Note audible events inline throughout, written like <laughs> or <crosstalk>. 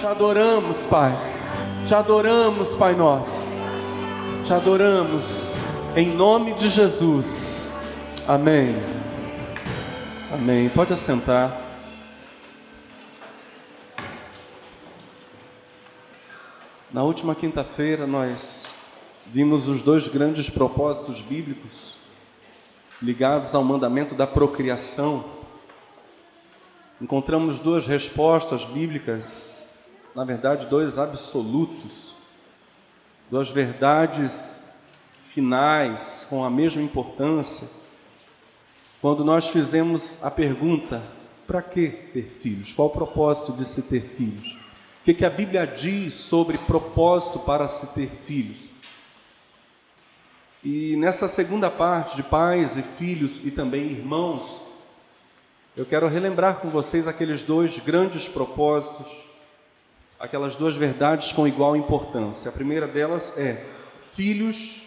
Te adoramos, Pai. Te adoramos, Pai nosso. Te adoramos em nome de Jesus. Amém. Amém. Pode assentar. Na última quinta-feira nós vimos os dois grandes propósitos bíblicos ligados ao mandamento da procriação. Encontramos duas respostas bíblicas, na verdade, dois absolutos, duas verdades finais com a mesma importância. Quando nós fizemos a pergunta: para que ter filhos? Qual o propósito de se ter filhos? O que, que a Bíblia diz sobre propósito para se ter filhos? E nessa segunda parte de pais e filhos e também irmãos, eu quero relembrar com vocês aqueles dois grandes propósitos, aquelas duas verdades com igual importância. A primeira delas é: filhos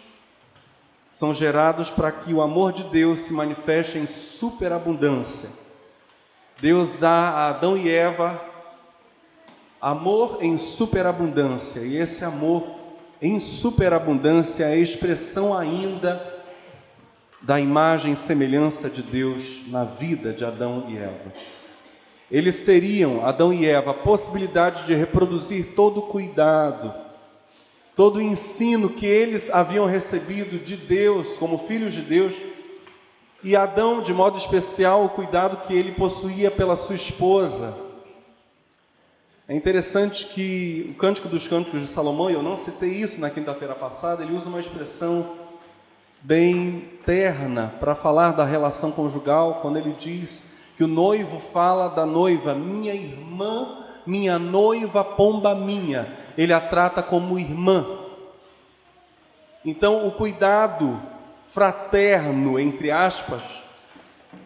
são gerados para que o amor de Deus se manifeste em superabundância. Deus dá a Adão e Eva amor em superabundância, e esse amor em superabundância é a expressão ainda da imagem e semelhança de Deus na vida de Adão e Eva. Eles teriam, Adão e Eva, a possibilidade de reproduzir todo o cuidado, todo o ensino que eles haviam recebido de Deus, como filhos de Deus, e Adão, de modo especial, o cuidado que ele possuía pela sua esposa, é interessante que o Cântico dos Cânticos de Salomão, eu não citei isso na quinta-feira passada, ele usa uma expressão bem terna para falar da relação conjugal, quando ele diz que o noivo fala da noiva, minha irmã, minha noiva, pomba minha. Ele a trata como irmã. Então, o cuidado fraterno, entre aspas,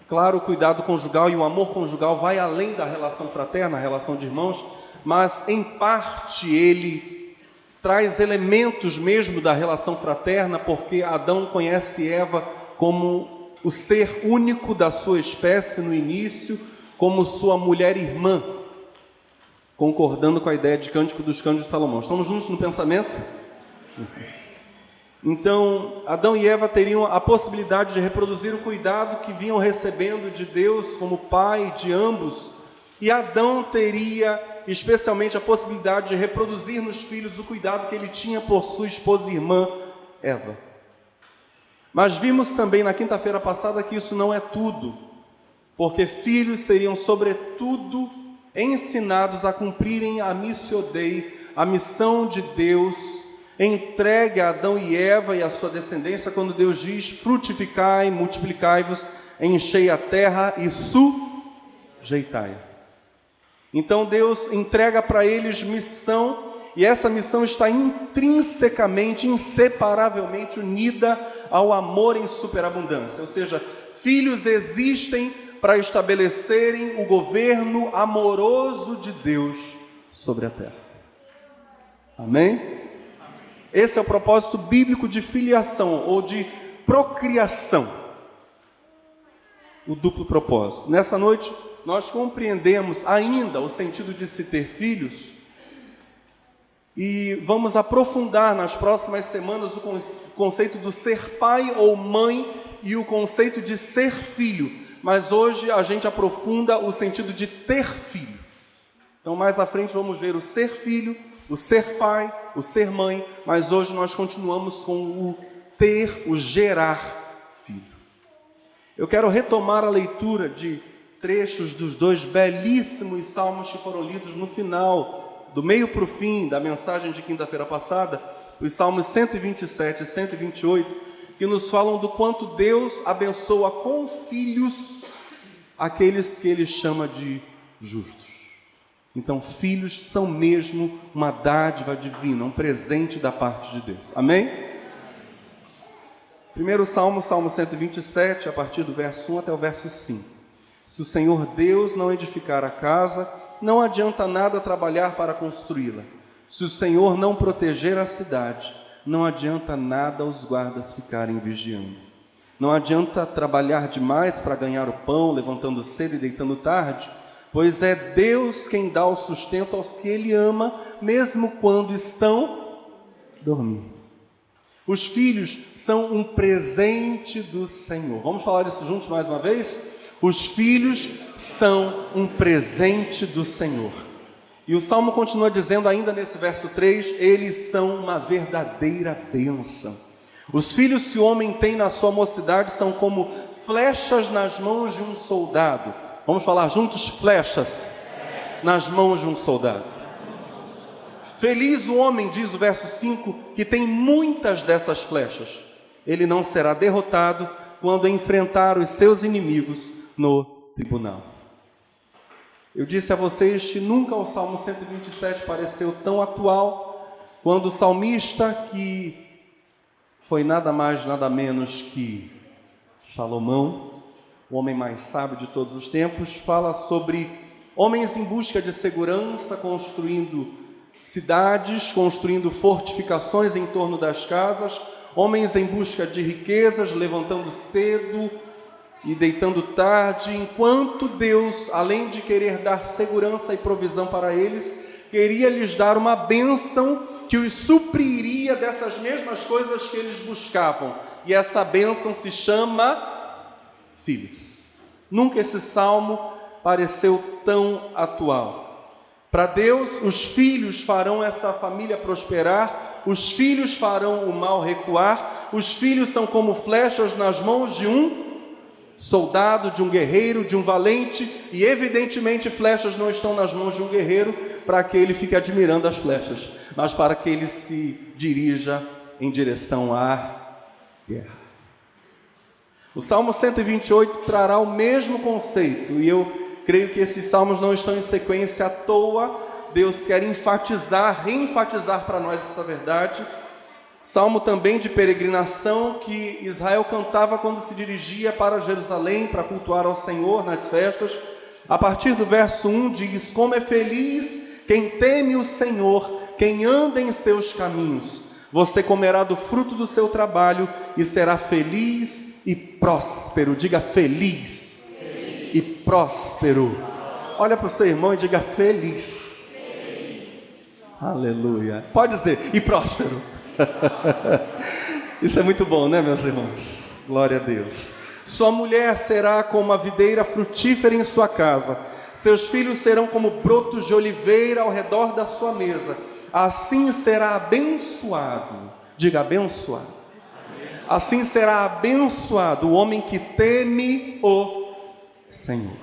claro, o cuidado conjugal e o amor conjugal vai além da relação fraterna, a relação de irmãos, mas em parte ele traz elementos mesmo da relação fraterna, porque Adão conhece Eva como o ser único da sua espécie no início, como sua mulher irmã, concordando com a ideia de Cântico dos Cânticos de Salomão. Estamos juntos no pensamento? Então, Adão e Eva teriam a possibilidade de reproduzir o cuidado que vinham recebendo de Deus como pai de ambos, e Adão teria especialmente a possibilidade de reproduzir nos filhos o cuidado que ele tinha por sua esposa e irmã Eva. Mas vimos também na quinta-feira passada que isso não é tudo, porque filhos seriam, sobretudo, ensinados a cumprirem a missio Dei, a missão de Deus entregue a Adão e Eva e a sua descendência, quando Deus diz: frutificai, multiplicai-vos, enchei a terra e sujeitai. Então Deus entrega para eles missão, e essa missão está intrinsecamente, inseparavelmente unida ao amor em superabundância. Ou seja, filhos existem para estabelecerem o governo amoroso de Deus sobre a terra. Amém? Esse é o propósito bíblico de filiação ou de procriação. O duplo propósito. Nessa noite, nós compreendemos ainda o sentido de se ter filhos e vamos aprofundar nas próximas semanas o conceito do ser pai ou mãe e o conceito de ser filho. Mas hoje a gente aprofunda o sentido de ter filho. Então, mais à frente, vamos ver o ser filho, o ser pai, o ser mãe, mas hoje nós continuamos com o ter, o gerar filho. Eu quero retomar a leitura de trechos dos dois belíssimos salmos que foram lidos no final, do meio para o fim da mensagem de quinta-feira passada, os salmos 127 e 128, que nos falam do quanto Deus abençoa com filhos aqueles que ele chama de justos. Então, filhos são mesmo uma dádiva divina, um presente da parte de Deus. Amém? Primeiro salmo, Salmo 127, a partir do verso 1 até o verso 5. Se o Senhor Deus não edificar a casa, não adianta nada trabalhar para construí-la. Se o Senhor não proteger a cidade, não adianta nada os guardas ficarem vigiando. Não adianta trabalhar demais para ganhar o pão, levantando cedo e deitando tarde, pois é Deus quem dá o sustento aos que Ele ama, mesmo quando estão dormindo. Os filhos são um presente do Senhor. Vamos falar isso juntos mais uma vez? Os filhos são um presente do Senhor. E o salmo continua dizendo, ainda nesse verso 3, eles são uma verdadeira bênção. Os filhos que o homem tem na sua mocidade são como flechas nas mãos de um soldado. Vamos falar juntos? Flechas nas mãos de um soldado. Feliz o homem, diz o verso 5, que tem muitas dessas flechas. Ele não será derrotado quando enfrentar os seus inimigos no tribunal. Eu disse a vocês que nunca o Salmo 127 pareceu tão atual quando o salmista, que foi nada mais, nada menos que Salomão, o homem mais sábio de todos os tempos, fala sobre homens em busca de segurança, construindo cidades, construindo fortificações em torno das casas, homens em busca de riquezas, levantando cedo e deitando tarde, enquanto Deus, além de querer dar segurança e provisão para eles, queria lhes dar uma bênção que os supriria dessas mesmas coisas que eles buscavam. E essa bênção se chama filhos. Nunca esse salmo pareceu tão atual. Para Deus, os filhos farão essa família prosperar, os filhos farão o mal recuar, os filhos são como flechas nas mãos de um soldado, de um guerreiro, de um valente, e evidentemente flechas não estão nas mãos de um guerreiro para que ele fique admirando as flechas, mas para que ele se dirija em direção à guerra. O Salmo 128 trará o mesmo conceito, e eu Creio que esses salmos não estão em sequência à toa. Deus quer enfatizar, reenfatizar para nós essa verdade. Salmo também de peregrinação que Israel cantava quando se dirigia para Jerusalém para cultuar ao Senhor nas festas. A partir do verso 1 diz: Como é feliz quem teme o Senhor, quem anda em seus caminhos. Você comerá do fruto do seu trabalho e será feliz e próspero. Diga feliz e próspero. Olha para o seu irmão e diga feliz. feliz. Aleluia. Pode dizer, e próspero. <laughs> Isso é muito bom, né, meus irmãos? Glória a Deus. Sua mulher será como a videira frutífera em sua casa. Seus filhos serão como brotos de oliveira ao redor da sua mesa. Assim será abençoado. Diga abençoado. Assim será abençoado o homem que teme o Senhor.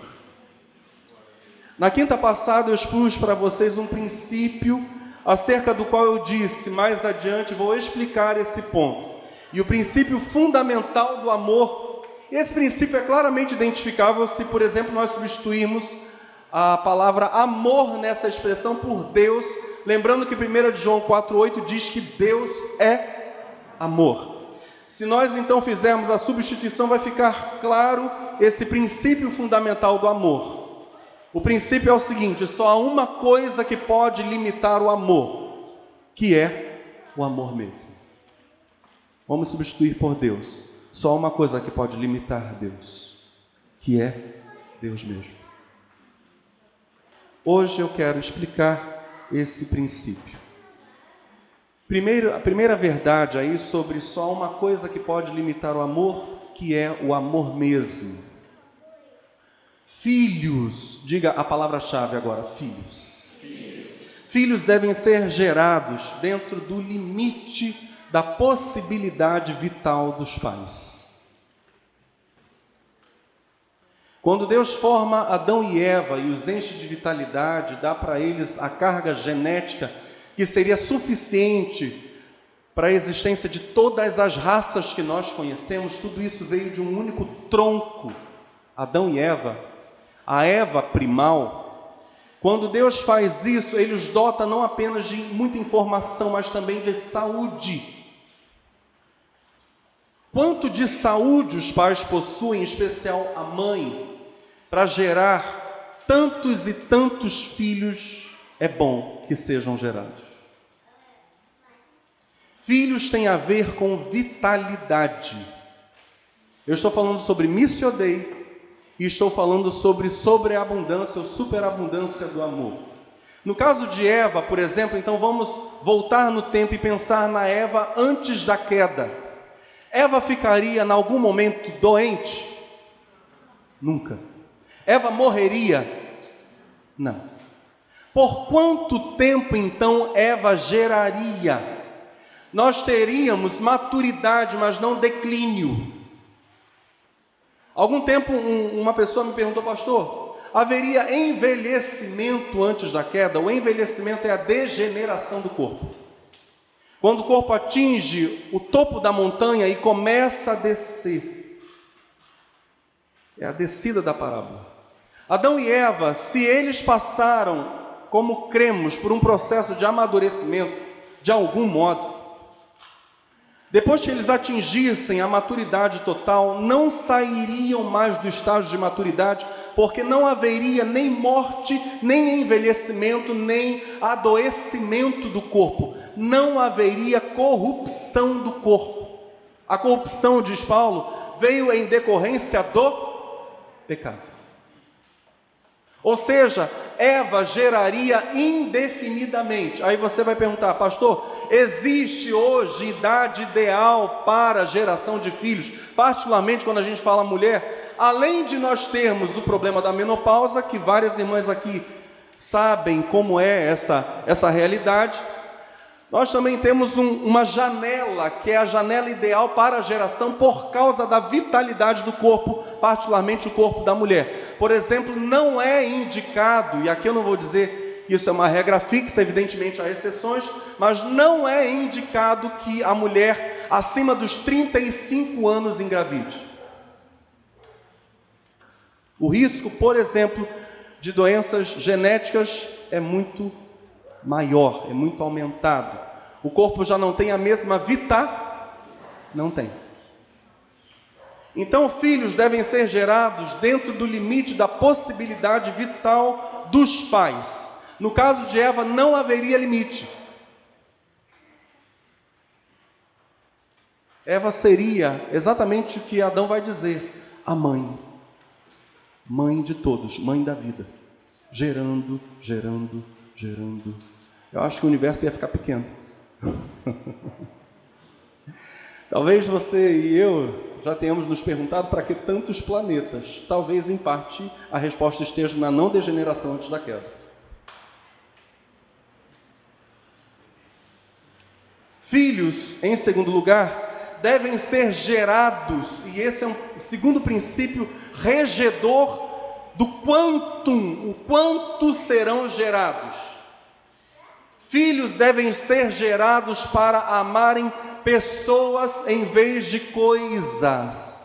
Na quinta passada eu expus para vocês um princípio acerca do qual eu disse, mais adiante vou explicar esse ponto. E o princípio fundamental do amor, esse princípio é claramente identificável se, por exemplo, nós substituirmos a palavra amor nessa expressão por Deus, lembrando que 1 João 4,8 diz que Deus é amor. Se nós então fizermos a substituição, vai ficar claro esse princípio fundamental do amor. O princípio é o seguinte: só há uma coisa que pode limitar o amor, que é o amor mesmo. Vamos substituir por Deus. Só há uma coisa que pode limitar Deus, que é Deus mesmo. Hoje eu quero explicar esse princípio. Primeiro, a primeira verdade aí sobre só uma coisa que pode limitar o amor, que é o amor mesmo. Filhos, diga a palavra-chave agora, filhos. filhos. Devem ser gerados dentro do limite da possibilidade vital dos pais. Quando Deus forma Adão e Eva e os enche de vitalidade, dá para eles a carga genética que seria suficiente para a existência de todas as raças que nós conhecemos, tudo isso veio de um único tronco, Adão e Eva. A Eva primal, quando Deus faz isso, ele os dota não apenas de muita informação, mas também de saúde. Quanto de saúde os pais possuem, em especial a mãe, para gerar tantos e tantos filhos é bom que sejam gerados. Filhos têm a ver com vitalidade. Eu estou falando sobre Missio Dei e estou falando sobre sobreabundância ou superabundância do amor. No caso de Eva, por exemplo, então vamos voltar no tempo e pensar na Eva antes da queda. Eva ficaria em algum momento doente? Nunca. Eva morreria? Não. Por quanto tempo então Eva geraria? Nós teríamos maturidade, mas não declínio. Algum tempo um, uma pessoa me perguntou, pastor, haveria envelhecimento antes da queda? O envelhecimento é a degeneração do corpo. Quando o corpo atinge o topo da montanha e começa a descer. É a descida da parábola. Adão e Eva, se eles passaram, como cremos, por um processo de amadurecimento, de algum modo, depois que eles atingissem a maturidade total, não sairiam mais do estágio de maturidade, porque não haveria nem morte, nem envelhecimento, nem adoecimento do corpo. Não haveria corrupção do corpo. A corrupção, diz Paulo, veio em decorrência do pecado. Ou seja, Eva geraria indefinidamente. Aí você vai perguntar, pastor, existe hoje idade ideal para geração de filhos? Particularmente quando a gente fala mulher, além de nós termos o problema da menopausa, que várias irmãs aqui sabem como é essa, essa realidade, nós também temos um, uma janela, que é a janela ideal para a geração por causa da vitalidade do corpo, particularmente o corpo da mulher. Por exemplo, não é indicado, e aqui eu não vou dizer isso é uma regra fixa, evidentemente há exceções, mas não é indicado que a mulher acima dos 35 anos engravide. O risco, por exemplo, de doenças genéticas é muito maior, é muito aumentado. O corpo já não tem a mesma vita? Não tem. Então, filhos devem ser gerados dentro do limite da possibilidade vital dos pais. No caso de Eva, não haveria limite. Eva seria exatamente o que Adão vai dizer: a mãe, mãe de todos, mãe da vida, gerando, gerando, gerando, eu acho que o universo ia ficar pequeno. <laughs> Talvez você e eu já tenhamos nos perguntado para que tantos planetas. Talvez, em parte, a resposta esteja na não degeneração antes da queda. Filhos, em segundo lugar, devem ser gerados, e esse é um segundo princípio regedor do quantum, o quanto serão gerados. Filhos devem ser gerados para amarem pessoas em vez de coisas.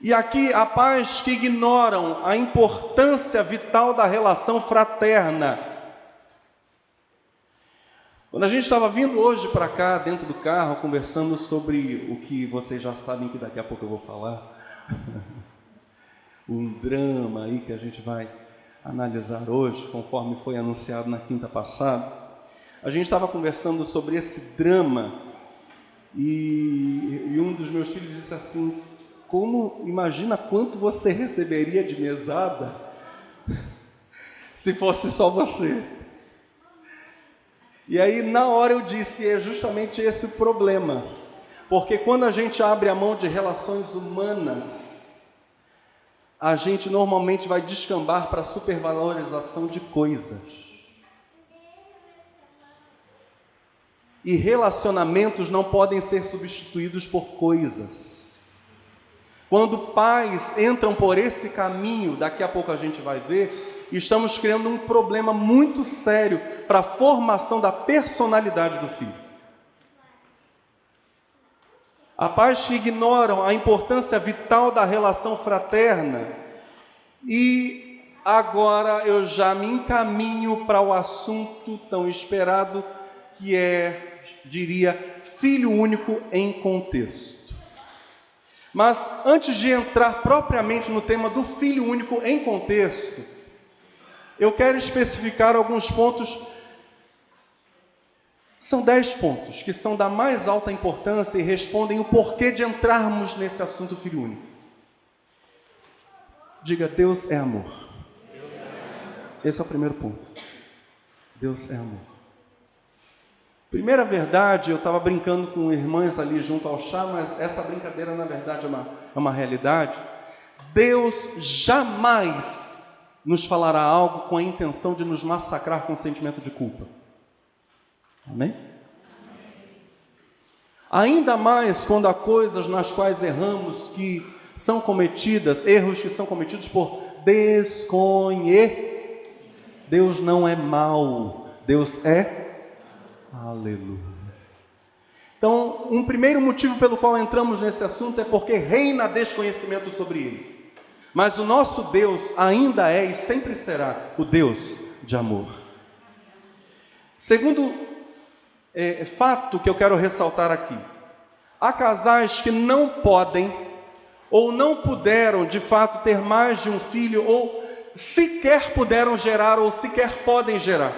E aqui há pais que ignoram a importância vital da relação fraterna. Quando a gente estava vindo hoje para cá, dentro do carro, conversando sobre o que vocês já sabem que daqui a pouco eu vou falar, <laughs> um drama aí que a gente vai analisar hoje, conforme foi anunciado na quinta passada, a gente estava conversando sobre esse drama e, e, um dos meus filhos disse assim: Como imagina quanto você receberia de mesada <laughs> se fosse só você? E aí, na hora, eu disse: É justamente esse o problema, porque quando a gente abre a mão de relações humanas, a gente normalmente vai descambar para a supervalorização de coisas. E relacionamentos não podem ser substituídos por coisas. Quando pais entram por esse caminho, daqui a pouco a gente vai ver, estamos criando um problema muito sério para a formação da personalidade do filho. Há pais que ignoram a importância vital da relação fraterna. E agora eu já me encaminho para o assunto tão esperado, que é, diria, filho único em contexto. Mas antes de entrar propriamente no tema do filho único em contexto, eu quero especificar alguns pontos São dez pontos que são da mais alta importância e respondem o porquê de entrarmos nesse assunto filho único. Diga, Deus é amor. Esse é o primeiro ponto. Deus é amor. Primeira verdade, eu estava brincando com irmãs ali junto ao chá, mas essa brincadeira na verdade é uma, é uma realidade. Deus jamais nos falará algo com a intenção de nos massacrar com sentimento de culpa. Amém? Ainda mais quando há coisas nas quais erramos que são cometidas, erros que são cometidos por desconhecer. Deus não é mau, Deus é aleluia. Então, um primeiro motivo pelo qual entramos nesse assunto é porque reina desconhecimento sobre ele. Mas o nosso Deus ainda é e sempre será o Deus de amor. Segundo é, fato que eu quero ressaltar aqui: há casais que não podem ou não puderam de fato ter mais de um filho, ou sequer puderam gerar, ou sequer podem gerar.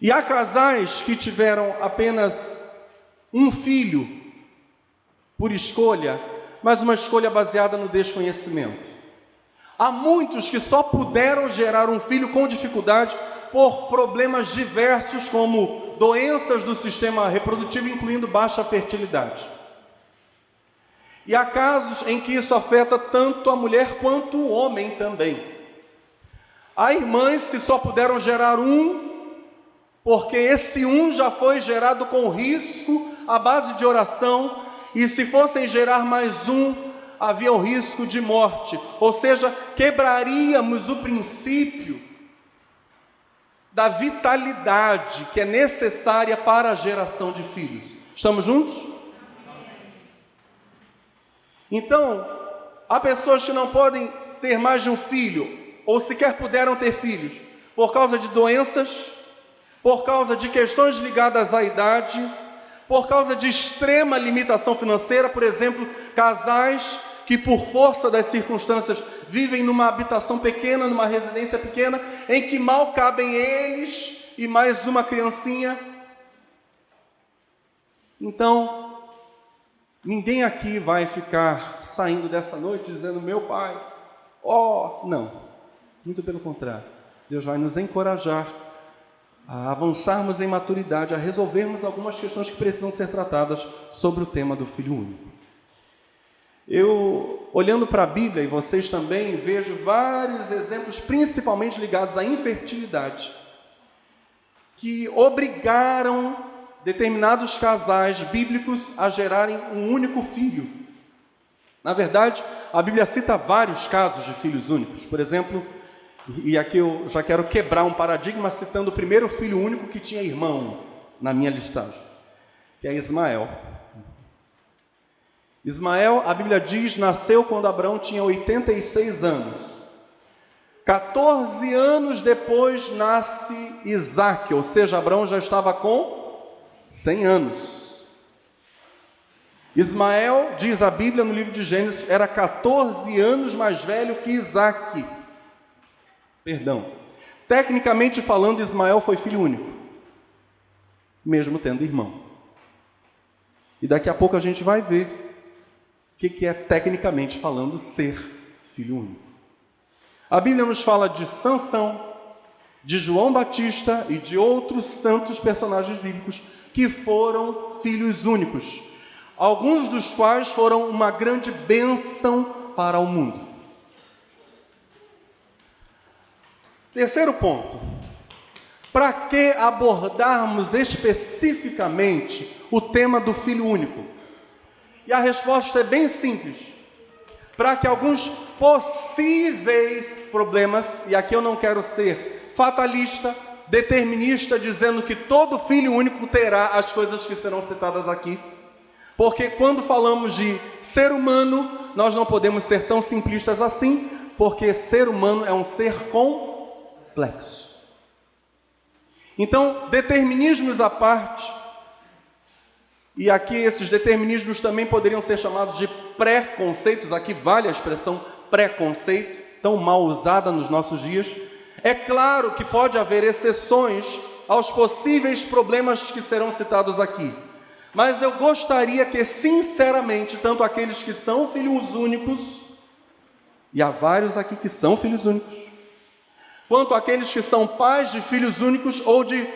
E há casais que tiveram apenas um filho por escolha, mas uma escolha baseada no desconhecimento. Há muitos que só puderam gerar um filho com dificuldade por problemas diversos, como doenças do sistema reprodutivo, incluindo baixa fertilidade. E há casos em que isso afeta tanto a mulher quanto o homem também. Há irmãs que só puderam gerar um, porque esse um já foi gerado com risco à base de oração, e se fossem gerar mais um, havia o risco de morte, ou seja, quebraríamos o princípio da vitalidade que é necessária para a geração de filhos. Estamos juntos? Então, há pessoas que não podem ter mais de um filho, ou sequer puderam ter filhos, por causa de doenças, por causa de questões ligadas à idade, por causa de extrema limitação financeira, por exemplo, casais que por força das circunstâncias vivem numa habitação pequena, numa residência pequena, em que mal cabem eles e mais uma criancinha. Então, ninguém aqui vai ficar saindo dessa noite dizendo: Meu pai, ó, oh, não. Muito pelo contrário. Deus vai nos encorajar a avançarmos em maturidade, a resolvermos algumas questões que precisam ser tratadas sobre o tema do filho único. Eu, olhando para a Bíblia, e vocês também, vejo vários exemplos, principalmente ligados à infertilidade, que obrigaram determinados casais bíblicos a gerarem um único filho. Na verdade, a Bíblia cita vários casos de filhos únicos. Por exemplo, e aqui eu já quero quebrar um paradigma citando o primeiro filho único que tinha irmão na minha listagem, que é Ismael. Ismael, a Bíblia diz, nasceu quando Abraão tinha 86 anos. 14 anos depois nasce Isaac, ou seja, Abraão já estava com 100 anos. Ismael, diz a Bíblia no livro de Gênesis, era 14 anos mais velho que Isaac. Perdão. Tecnicamente falando, Ismael foi filho único, mesmo tendo irmão. E daqui a pouco a gente vai ver o que, que é, tecnicamente falando, ser filho único. A Bíblia nos fala de Sansão, de João Batista e de outros tantos personagens bíblicos que foram filhos únicos, alguns dos quais foram uma grande bênção para o mundo. Terceiro ponto. Para que abordarmos especificamente o tema do filho único? E a resposta é bem simples. Para que alguns possíveis problemas, e aqui eu não quero ser fatalista, determinista, dizendo que todo filho único terá as coisas que serão citadas aqui. Porque quando falamos de ser humano, nós não podemos ser tão simplistas assim, porque ser humano é um ser complexo. Então, determinismos à parte, e aqui esses determinismos também poderiam ser chamados de pré-conceitos, aqui vale a expressão preconceito, tão mal usada nos nossos dias. É claro que pode haver exceções aos possíveis problemas que serão citados aqui. Mas eu gostaria que, sinceramente, tanto aqueles que são filhos únicos, e há vários aqui que são filhos únicos, quanto aqueles que são pais de filhos únicos ou de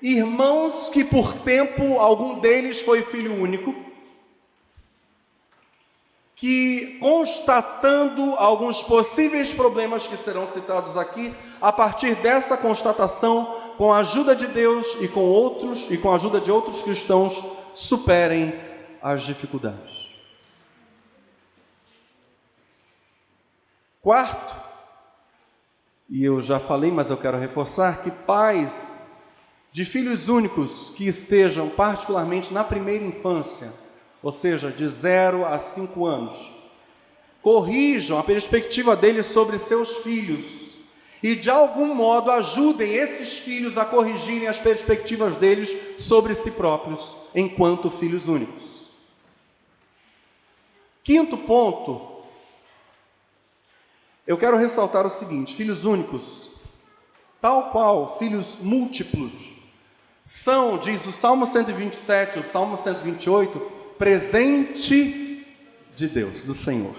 irmãos que por tempo algum deles foi filho único, que constatando alguns possíveis problemas que serão citados aqui, a partir dessa constatação, com a ajuda de Deus e com outros e com a ajuda de outros cristãos, superem as dificuldades. Quarto, e eu já falei, mas eu quero reforçar que pais de filhos únicos que estejam particularmente na primeira infância, ou seja, de 0 a 5 anos, corrijam a perspectiva deles sobre seus filhos e de algum modo ajudem esses filhos a corrigirem as perspectivas deles sobre si próprios, enquanto filhos únicos. Quinto ponto, eu quero ressaltar o seguinte: filhos únicos, tal qual filhos múltiplos, são, diz o Salmo 127, o Salmo 128, presente de Deus, do Senhor.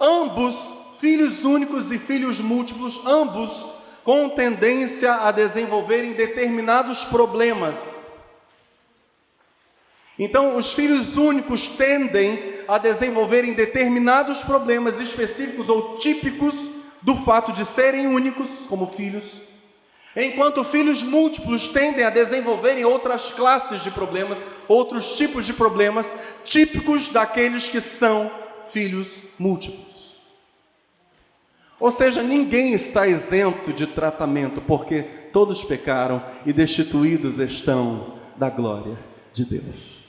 Ambos, filhos únicos e filhos múltiplos, ambos com tendência a desenvolverem determinados problemas. Então, os filhos únicos tendem a desenvolverem determinados problemas específicos ou típicos do fato de serem únicos como filhos Enquanto filhos múltiplos tendem a desenvolverem outras classes de problemas, outros tipos de problemas típicos daqueles que são filhos múltiplos. Ou seja, ninguém está isento de tratamento, porque todos pecaram e destituídos estão da glória de Deus.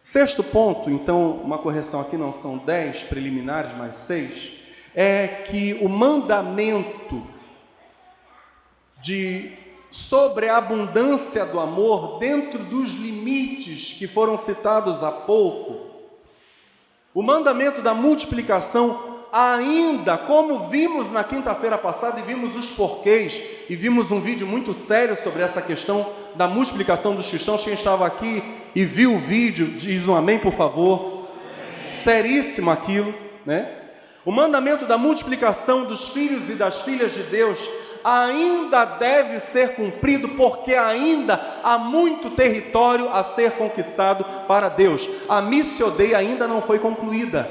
Sexto ponto, então, uma correção aqui, não são dez preliminares, mas seis é que o mandamento de sobreabundância do amor dentro dos limites que foram citados há pouco, o mandamento da multiplicação ainda, como vimos na quinta-feira passada e vimos os porquês, e vimos um vídeo muito sério sobre essa questão da multiplicação dos cristãos. Quem estava aqui e viu o vídeo, diz um amém, por favor. Seríssimo aquilo, né? O mandamento da multiplicação dos filhos e das filhas de Deus ainda deve ser cumprido, porque ainda há muito território a ser conquistado para Deus. A missiodeia ainda não foi concluída.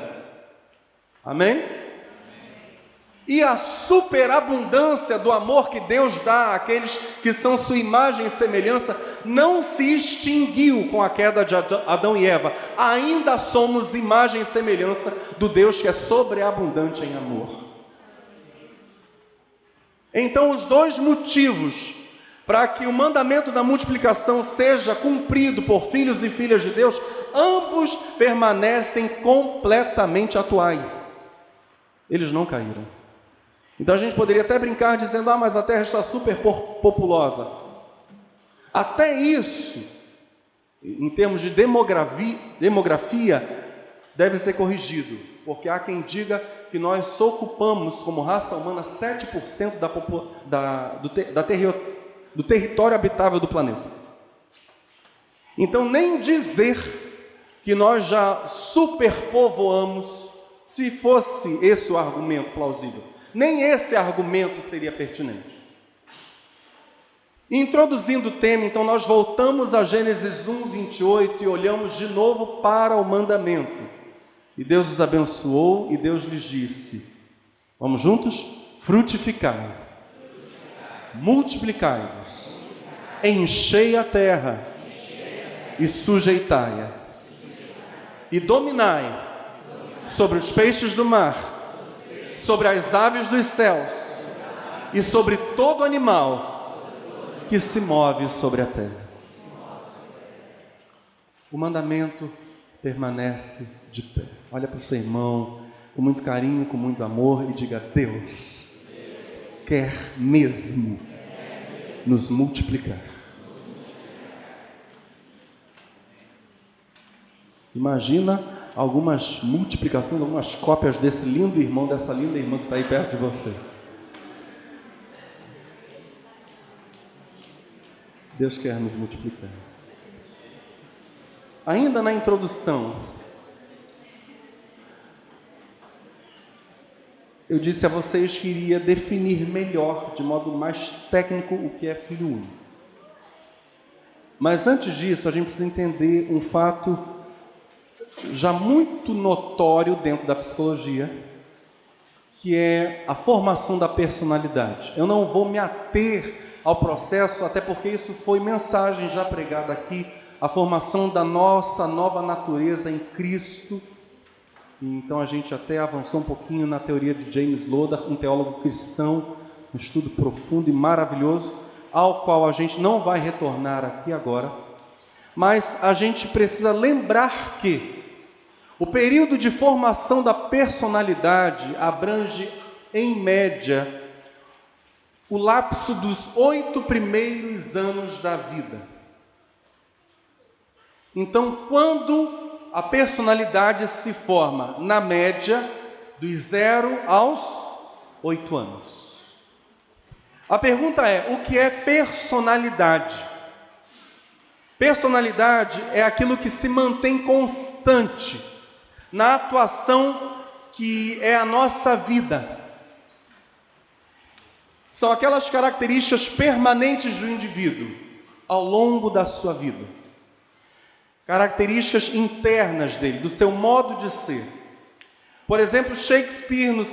Amém? E a superabundância do amor que Deus dá àqueles que são sua imagem e semelhança não se extinguiu com a queda de Adão e Eva. Ainda somos imagem e semelhança do Deus que é sobreabundante em amor. Então, os dois motivos para que o mandamento da multiplicação seja cumprido por filhos e filhas de Deus, ambos permanecem completamente atuais. Eles não caíram. Então a gente poderia até brincar dizendo: ah, mas a terra está super populosa. Até isso, em termos de demografia, demografia, deve ser corrigido, porque há quem diga que nós ocupamos como raça humana 7% da, da, do, da terri, do território habitável do planeta. Então, nem dizer que nós já superpovoamos, se fosse esse o argumento plausível. Nem esse argumento seria pertinente. Introduzindo o tema, então, nós voltamos a Gênesis 1, 28 e olhamos de novo para o mandamento. E Deus os abençoou e Deus lhes disse: Vamos juntos? Frutificai, multiplicai-vos, enchei a terra e sujeitai-a, e dominai sobre os peixes do mar sobre as aves dos céus e sobre todo animal que se move sobre a terra. O mandamento permanece de pé. Olha para o seu irmão com muito carinho, com muito amor e diga: Deus quer mesmo nos multiplicar. Imagina algumas multiplicações, algumas cópias desse lindo irmão, dessa linda irmã que está aí perto de você. Deus quer nos multiplicar. Ainda na introdução, eu disse a vocês que iria definir melhor, de modo mais técnico, o que é filho único. Mas antes disso, a gente precisa entender um fato já muito notório dentro da psicologia, que é a formação da personalidade. Eu não vou me ater ao processo, até porque isso foi mensagem já pregada aqui, a formação da nossa nova natureza em Cristo. Então a gente até avançou um pouquinho na teoria de James Loder, um teólogo cristão, um estudo profundo e maravilhoso, ao qual a gente não vai retornar aqui agora. Mas a gente precisa lembrar que o período de formação da personalidade abrange, em média, o lapso dos oito primeiros anos da vida. Então, quando a personalidade se forma, na média, dos zero aos oito anos. A pergunta é: o que é personalidade? Personalidade é aquilo que se mantém constante na atuação que é a nossa vida são aquelas características permanentes do indivíduo ao longo da sua vida. Características internas dele, do seu modo de ser. Por exemplo, Shakespeare no,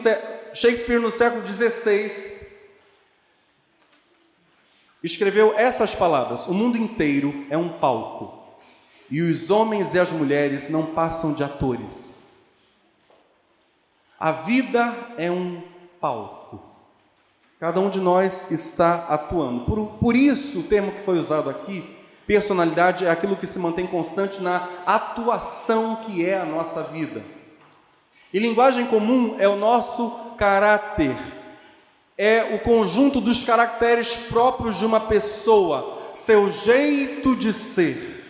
Shakespeare no século XVI escreveu essas palavras: O mundo inteiro é um palco, e os homens e as mulheres não passam de atores. A vida é um palco. Cada um de nós está atuando. Por, por isso, o termo que foi usado aqui, personalidade, é aquilo que se mantém constante na atuação que é a nossa vida. E linguagem comum é o nosso caráter, é o conjunto dos caracteres próprios de uma pessoa, seu jeito de ser.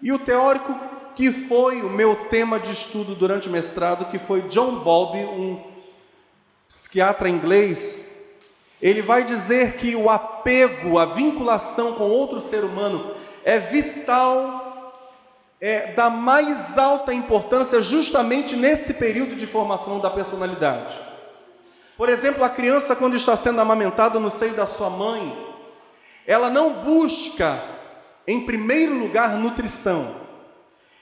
E o teórico que foi o meu tema de estudo durante o mestrado, que foi John Bowlby, um psiquiatra inglês, ele vai dizer que o apego, a vinculação com outro ser humano é vital, é da mais alta importância justamente nesse período de formação da personalidade. Por exemplo, a criança quando está sendo amamentada no seio da sua mãe, ela não busca em primeiro lugar nutrição.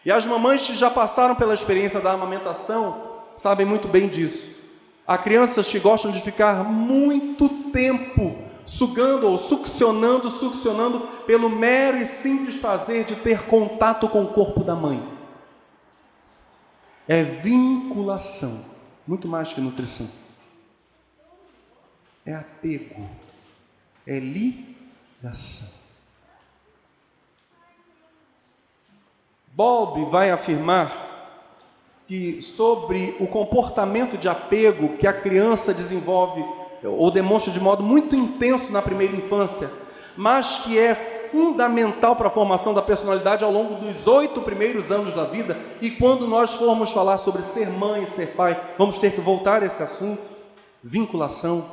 E as mamães que já passaram pela experiência da amamentação sabem muito bem disso. Há crianças que gostam de ficar muito tempo sugando ou succionando, succionando pelo mero e simples prazer de ter contato com o corpo da mãe. É vinculação, muito mais que nutrição. É apego, é ligação. Bob vai afirmar que sobre o comportamento de apego que a criança desenvolve ou demonstra de modo muito intenso na primeira infância, mas que é fundamental para a formação da personalidade ao longo dos oito primeiros anos da vida. E quando nós formos falar sobre ser mãe e ser pai, vamos ter que voltar a esse assunto: vinculação.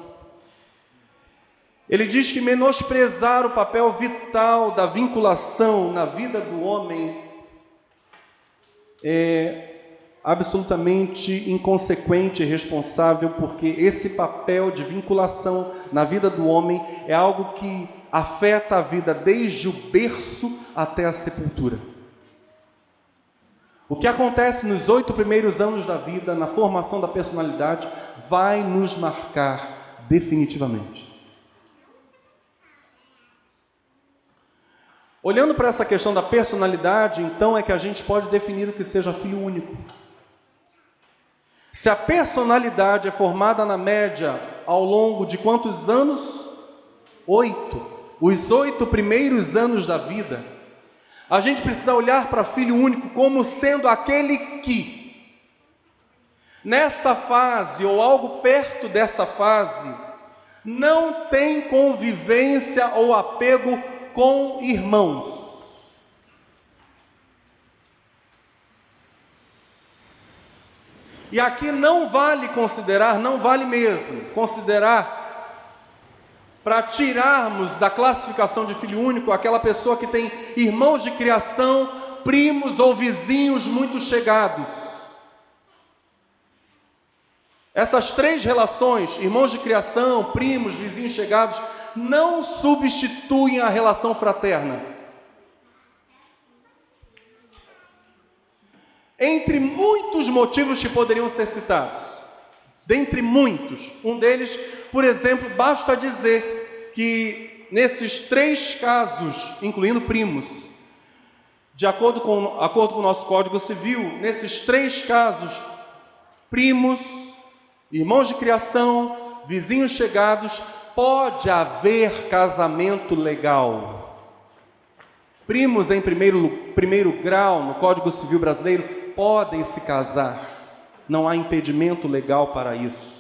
Ele diz que menosprezar o papel vital da vinculação na vida do homem é absolutamente inconsequente e responsável, porque esse papel de vinculação na vida do homem é algo que afeta a vida desde o berço até a sepultura. O que acontece nos oito primeiros anos da vida, na formação da personalidade, vai nos marcar definitivamente. Olhando para essa questão da personalidade, então é que a gente pode definir o que seja filho único. Se a personalidade é formada na média ao longo de quantos anos? Oito. Os oito primeiros anos da vida. A gente precisa olhar para filho único como sendo aquele que, nessa fase ou algo perto dessa fase, não tem convivência ou apego com irmãos. E aqui não vale considerar, não vale mesmo considerar para tirarmos da classificação de filho único aquela pessoa que tem irmãos de criação, primos ou vizinhos muito chegados. Essas três relações, irmãos de criação, primos, vizinhos chegados, não substituem a relação fraterna. Entre muitos motivos que poderiam ser citados, dentre muitos, um deles, por exemplo, basta dizer que nesses três casos, incluindo primos, de acordo com, acordo com o nosso Código Civil, nesses três casos, primos, irmãos de criação, vizinhos chegados, pode haver casamento legal. Primos em primeiro, primeiro grau no Código Civil Brasileiro podem se casar, não há impedimento legal para isso.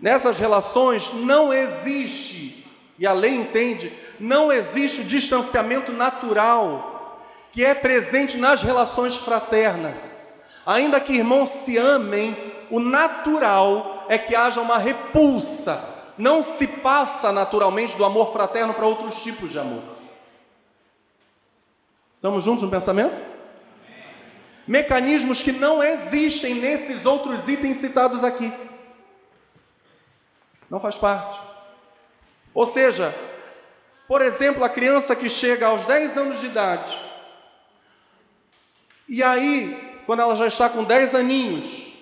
Nessas relações não existe, e a lei entende, não existe o distanciamento natural que é presente nas relações fraternas. Ainda que irmãos se amem, o natural é que haja uma repulsa, não se passa naturalmente do amor fraterno para outros tipos de amor. Estamos juntos no pensamento? Mecanismos que não existem nesses outros itens citados aqui. Não faz parte. Ou seja, por exemplo, a criança que chega aos 10 anos de idade, e aí, quando ela já está com 10 aninhos,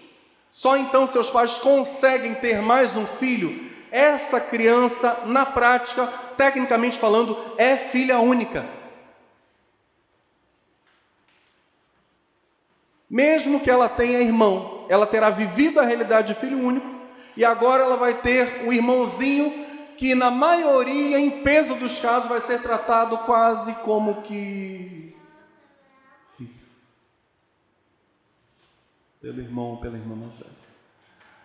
só então seus pais conseguem ter mais um filho, essa criança, na prática, tecnicamente falando, é filha única. Mesmo que ela tenha irmão, ela terá vivido a realidade de filho único e agora ela vai ter um irmãozinho que, na maioria, em peso dos casos, vai ser tratado quase como que pelo irmão ou pela irmã mais velha.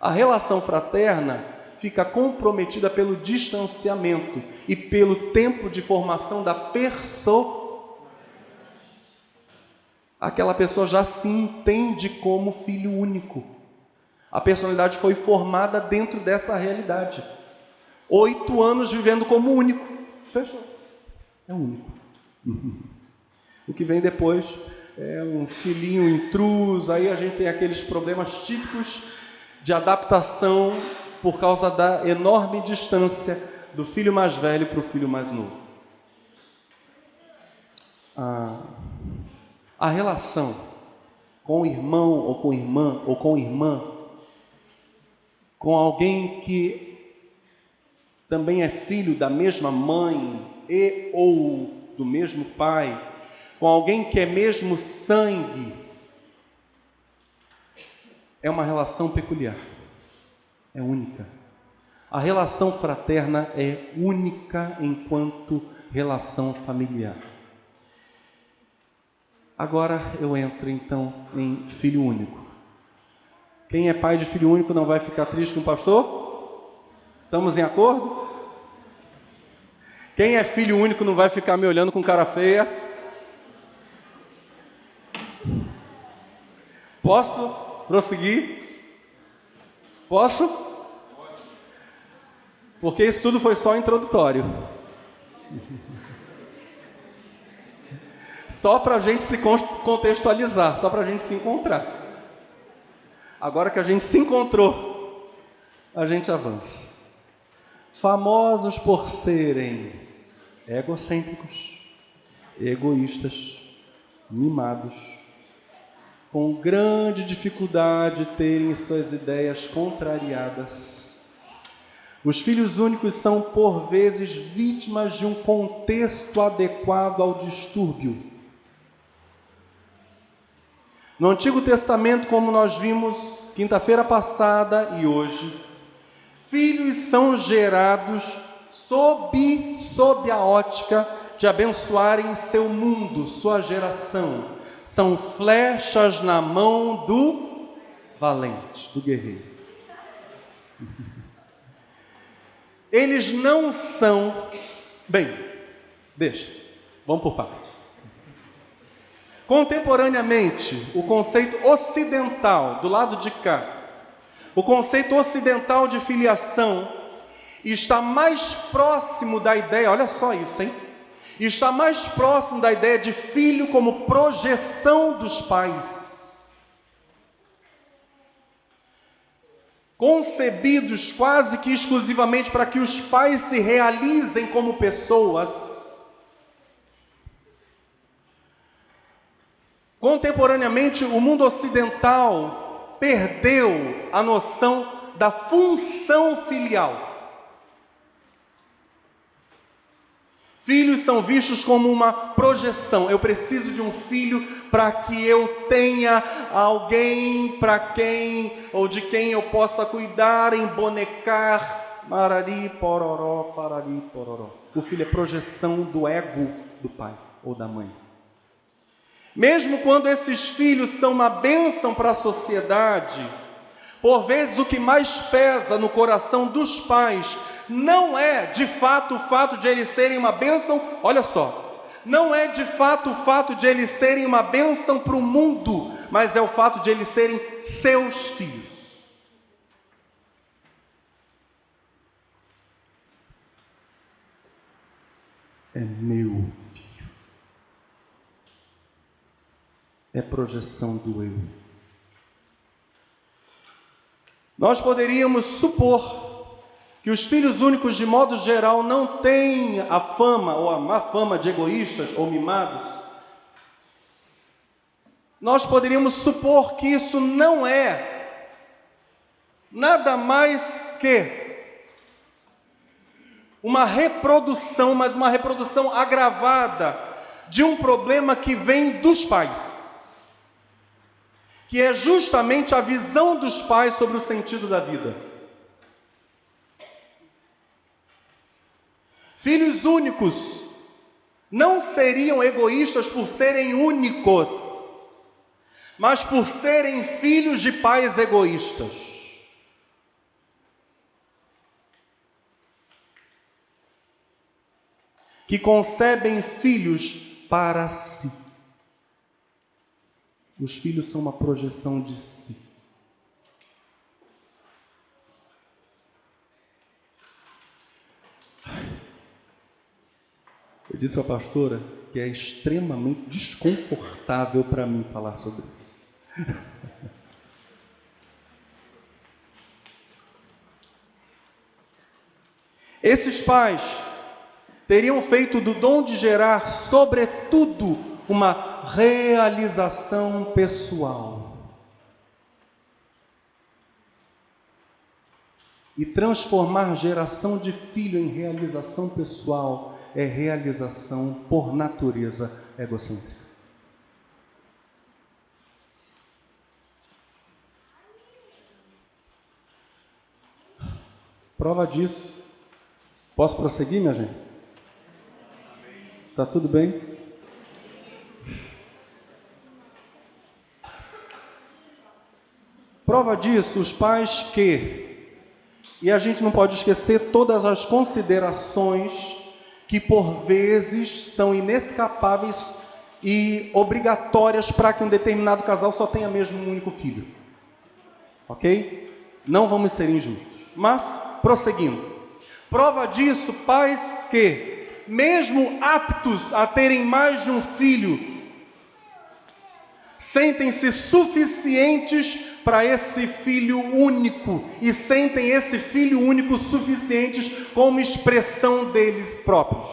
A relação fraterna fica comprometida pelo distanciamento e pelo tempo de formação da pessoa aquela pessoa já se entende como filho único. A personalidade foi formada dentro dessa realidade. Oito anos vivendo como único. Fechou. É único. O que vem depois é um filhinho intruso, aí a gente tem aqueles problemas típicos de adaptação por causa da enorme distância do filho mais velho para o filho mais novo. Ah, a relação com o irmão ou com irmã ou com irmã, com alguém que também é filho da mesma mãe e ou do mesmo pai, com alguém que é mesmo sangue, é uma relação peculiar, é única. A relação fraterna é única enquanto relação familiar. Agora eu entro então em filho único. Quem é pai de filho único não vai ficar triste com o pastor? Estamos em acordo? Quem é filho único não vai ficar me olhando com cara feia? Posso prosseguir? Posso? Porque isso tudo foi só introdutório. Só para a gente se contextualizar, só para a gente se encontrar. Agora que a gente se encontrou, a gente avança. Famosos por serem egocêntricos, egoístas, mimados, com grande dificuldade terem suas ideias contrariadas. Os filhos únicos são, por vezes, vítimas de um contexto adequado ao distúrbio no Antigo Testamento, como nós vimos quinta-feira passada e hoje, filhos são gerados sob, sob a ótica de abençoarem seu mundo, sua geração. São flechas na mão do valente, do guerreiro. Eles não são. Bem, deixa, vamos por partes. Contemporaneamente, o conceito ocidental, do lado de cá, o conceito ocidental de filiação está mais próximo da ideia, olha só isso, hein? Está mais próximo da ideia de filho como projeção dos pais. Concebidos quase que exclusivamente para que os pais se realizem como pessoas Contemporaneamente, o mundo ocidental perdeu a noção da função filial. Filhos são vistos como uma projeção. Eu preciso de um filho para que eu tenha alguém para quem ou de quem eu possa cuidar, embonecar. Marari, pororó, parari, pororó. O filho é projeção do ego do pai ou da mãe. Mesmo quando esses filhos são uma bênção para a sociedade, por vezes o que mais pesa no coração dos pais não é de fato o fato de eles serem uma bênção, olha só, não é de fato o fato de eles serem uma bênção para o mundo, mas é o fato de eles serem seus filhos. É meu é projeção do eu. Nós poderíamos supor que os filhos únicos, de modo geral, não têm a fama ou a má fama de egoístas ou mimados. Nós poderíamos supor que isso não é nada mais que uma reprodução, mas uma reprodução agravada de um problema que vem dos pais que é justamente a visão dos pais sobre o sentido da vida. Filhos únicos não seriam egoístas por serem únicos, mas por serem filhos de pais egoístas. Que concebem filhos para si. Os filhos são uma projeção de si. Eu disse para a pastora que é extremamente desconfortável para mim falar sobre isso. <laughs> Esses pais teriam feito do dom de gerar, sobretudo, uma realização pessoal. E transformar geração de filho em realização pessoal é realização por natureza egocêntrica. Prova disso. Posso prosseguir, minha gente? Tá tudo bem? Prova disso, os pais que, e a gente não pode esquecer todas as considerações que por vezes são inescapáveis e obrigatórias para que um determinado casal só tenha mesmo um único filho. Ok? Não vamos ser injustos. Mas, prosseguindo. Prova disso, pais que, mesmo aptos a terem mais de um filho, sentem-se suficientes para esse filho único e sentem esse filho único suficientes como expressão deles próprios.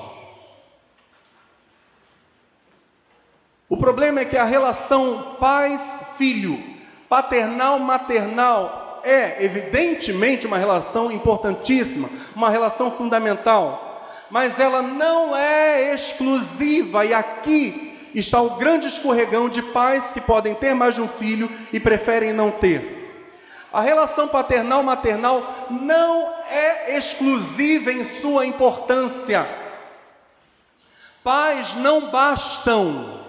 O problema é que a relação pais-filho, paternal-maternal, é evidentemente uma relação importantíssima, uma relação fundamental, mas ela não é exclusiva, e aqui está o grande escorregão de pais que podem ter mais de um filho e preferem não ter. A relação paternal-maternal não é exclusiva em sua importância. Pais não bastam.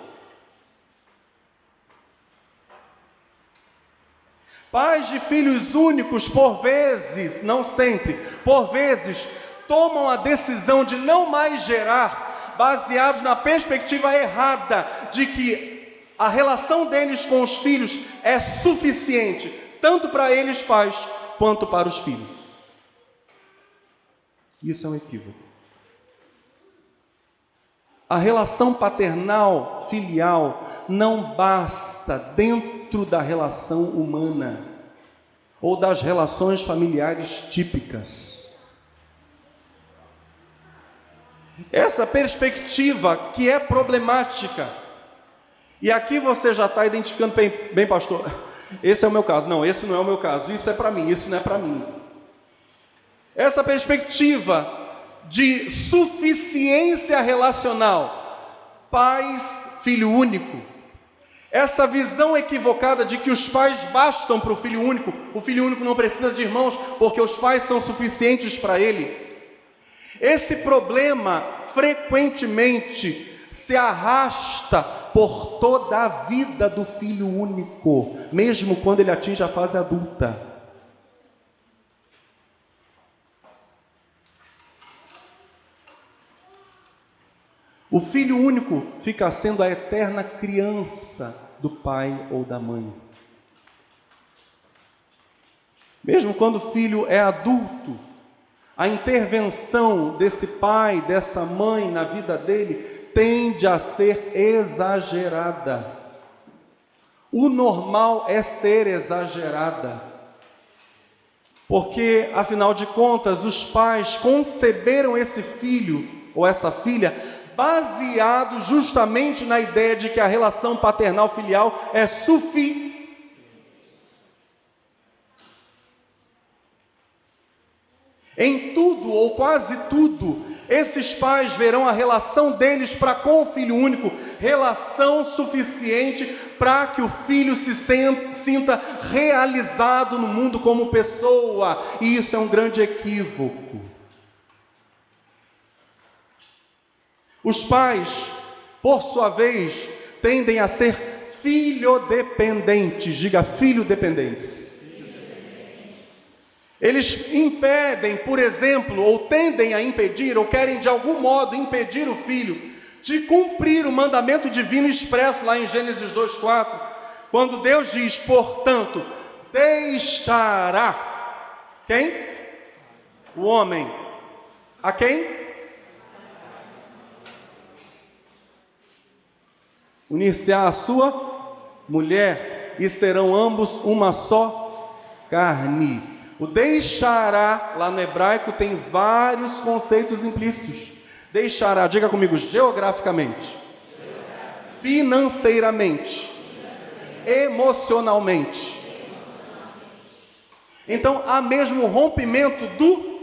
Pais de filhos únicos, por vezes, não sempre, por vezes, tomam a decisão de não mais gerar baseados na perspectiva errada de que a relação deles com os filhos é suficiente, tanto para eles pais quanto para os filhos. Isso é um equívoco. A relação paternal filial não basta dentro da relação humana ou das relações familiares típicas. Essa perspectiva que é problemática, e aqui você já está identificando bem, bem, pastor, <laughs> esse é o meu caso. Não, esse não é o meu caso, isso é para mim, isso não é para mim. Essa perspectiva de suficiência relacional, pais, filho único. Essa visão equivocada de que os pais bastam para o filho único, o filho único não precisa de irmãos, porque os pais são suficientes para ele. Esse problema frequentemente se arrasta por toda a vida do filho único, mesmo quando ele atinge a fase adulta. O filho único fica sendo a eterna criança do pai ou da mãe. Mesmo quando o filho é adulto, a intervenção desse pai, dessa mãe na vida dele tende a ser exagerada. O normal é ser exagerada. Porque, afinal de contas, os pais conceberam esse filho ou essa filha baseado justamente na ideia de que a relação paternal filial é suficiente. Em tudo ou quase tudo, esses pais verão a relação deles para com o filho único, relação suficiente para que o filho se sinta realizado no mundo como pessoa, e isso é um grande equívoco. Os pais, por sua vez, tendem a ser filho dependentes. Diga filho dependentes. Eles impedem, por exemplo, ou tendem a impedir, ou querem de algum modo impedir o filho de cumprir o mandamento divino expresso lá em Gênesis 2,4, quando Deus diz, portanto, deixará quem? O homem. A quem? unir-se-á a sua mulher, e serão ambos uma só carne. O deixará, lá no hebraico, tem vários conceitos implícitos. Deixará, diga comigo, geograficamente, financeiramente, emocionalmente. Então há mesmo rompimento do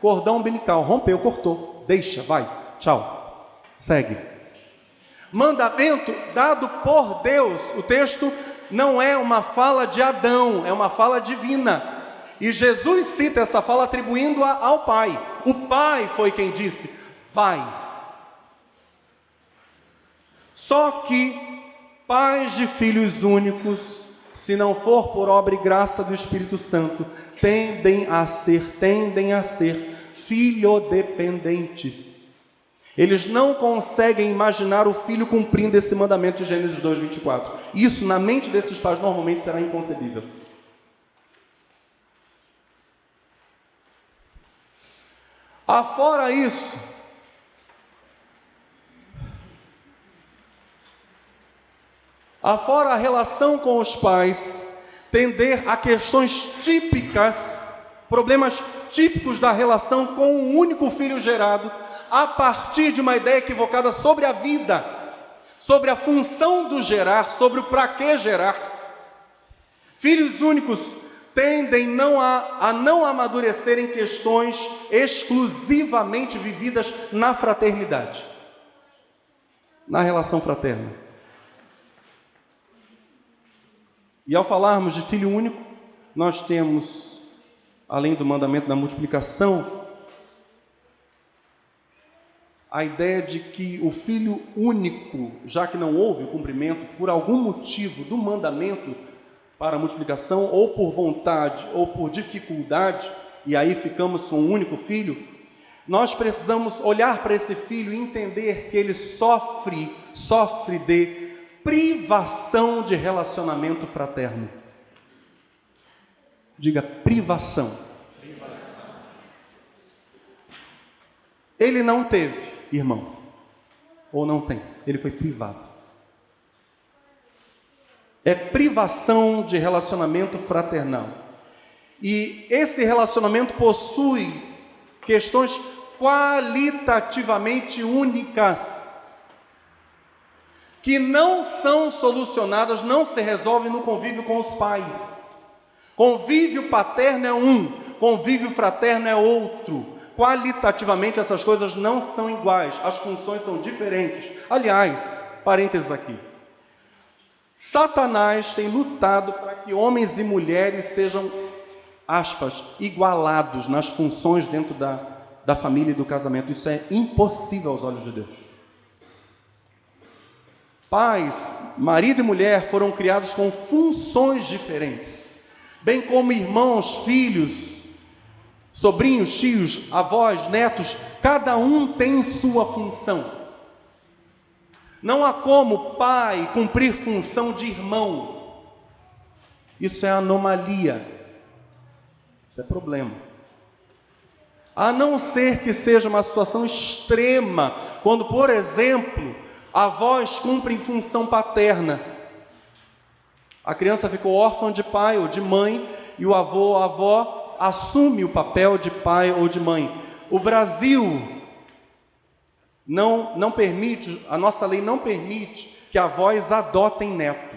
cordão umbilical. Rompeu, cortou. Deixa, vai, tchau. Segue mandamento dado por Deus. O texto não é uma fala de Adão, é uma fala divina. E Jesus cita essa fala atribuindo-a ao Pai. O Pai foi quem disse: Vai. Só que pais de filhos únicos, se não for por obra e graça do Espírito Santo, tendem a ser, tendem a ser filhodependentes. Eles não conseguem imaginar o filho cumprindo esse mandamento de Gênesis 2, 24. Isso, na mente desses pais, normalmente será inconcebível. Afora isso, afora a relação com os pais, tender a questões típicas, problemas típicos da relação com um único filho gerado, a partir de uma ideia equivocada sobre a vida, sobre a função do gerar, sobre o para que gerar. Filhos únicos tendem não a, a não amadurecer em questões exclusivamente vividas na fraternidade, na relação fraterna. E ao falarmos de filho único, nós temos, além do mandamento da multiplicação, a ideia de que o filho único, já que não houve o cumprimento por algum motivo do mandamento para a multiplicação, ou por vontade, ou por dificuldade, e aí ficamos com um único filho, nós precisamos olhar para esse filho e entender que ele sofre, sofre de privação de relacionamento fraterno. Diga privação. privação. Ele não teve, irmão. Ou não tem. Ele foi privado. É privação de relacionamento fraternal. E esse relacionamento possui questões qualitativamente únicas que não são solucionadas, não se resolvem no convívio com os pais. Convívio paterno é um, convívio fraterno é outro. Qualitativamente essas coisas não são iguais, as funções são diferentes. Aliás, parênteses aqui. Satanás tem lutado para que homens e mulheres sejam, aspas, igualados nas funções dentro da, da família e do casamento. Isso é impossível aos olhos de Deus. Pais, marido e mulher foram criados com funções diferentes, bem como irmãos, filhos, sobrinhos, tios, avós, netos, cada um tem sua função. Não há como pai cumprir função de irmão. Isso é anomalia. Isso é problema. A não ser que seja uma situação extrema, quando, por exemplo, Avós cumprem função paterna. A criança ficou órfã de pai ou de mãe e o avô ou a avó assume o papel de pai ou de mãe. O Brasil não, não permite, a nossa lei não permite que avós adotem neto.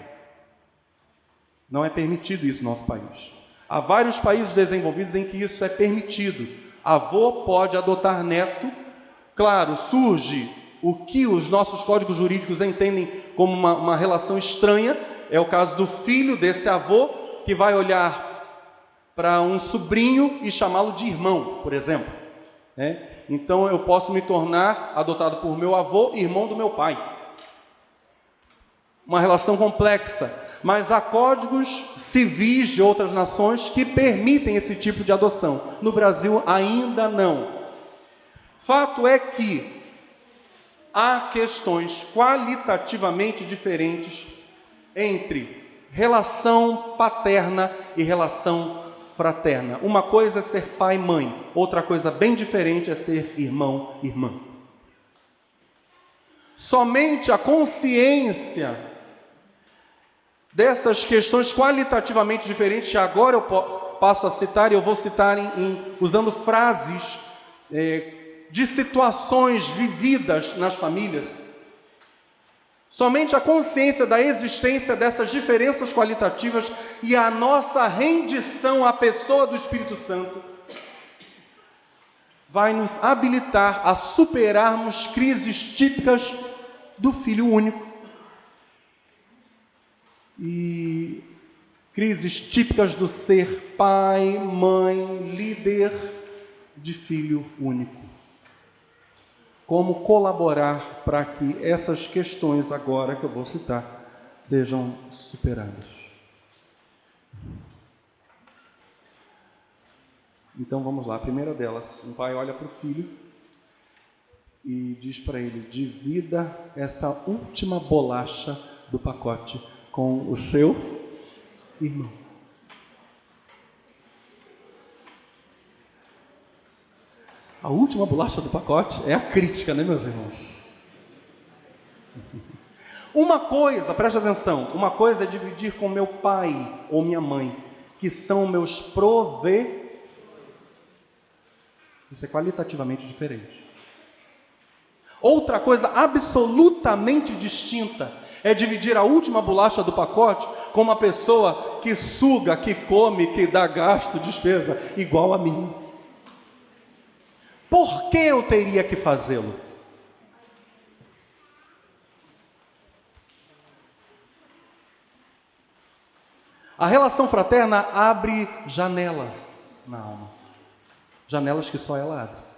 Não é permitido isso no nosso país. Há vários países desenvolvidos em que isso é permitido. Avô pode adotar neto. Claro, surge o que os nossos códigos jurídicos entendem como uma, uma relação estranha é o caso do filho desse avô que vai olhar para um sobrinho e chamá-lo de irmão, por exemplo. Né? Então eu posso me tornar adotado por meu avô, irmão do meu pai. Uma relação complexa, mas há códigos civis de outras nações que permitem esse tipo de adoção. No Brasil ainda não. Fato é que há questões qualitativamente diferentes entre relação paterna e relação fraterna. Uma coisa é ser pai e mãe, outra coisa bem diferente é ser irmão e irmã. Somente a consciência dessas questões qualitativamente diferentes, que agora eu passo a citar, e eu vou citar em, em, usando frases é, de situações vividas nas famílias. Somente a consciência da existência dessas diferenças qualitativas e a nossa rendição à pessoa do Espírito Santo vai nos habilitar a superarmos crises típicas do filho único. E crises típicas do ser pai, mãe, líder de filho único como colaborar para que essas questões agora que eu vou citar sejam superadas. Então vamos lá, a primeira delas, um pai olha para o filho e diz para ele: divida essa última bolacha do pacote com o seu irmão. A última bolacha do pacote é a crítica, né, meus irmãos? <laughs> Uma coisa, preste atenção, uma coisa é dividir com meu pai ou minha mãe, que são meus provedores. Isso é qualitativamente diferente. Outra coisa absolutamente distinta é dividir a última bolacha do pacote com uma pessoa que suga, que come, que dá gasto, despesa, igual a mim. Por que eu teria que fazê-lo? A relação fraterna abre janelas na alma. Janelas que só ela abre.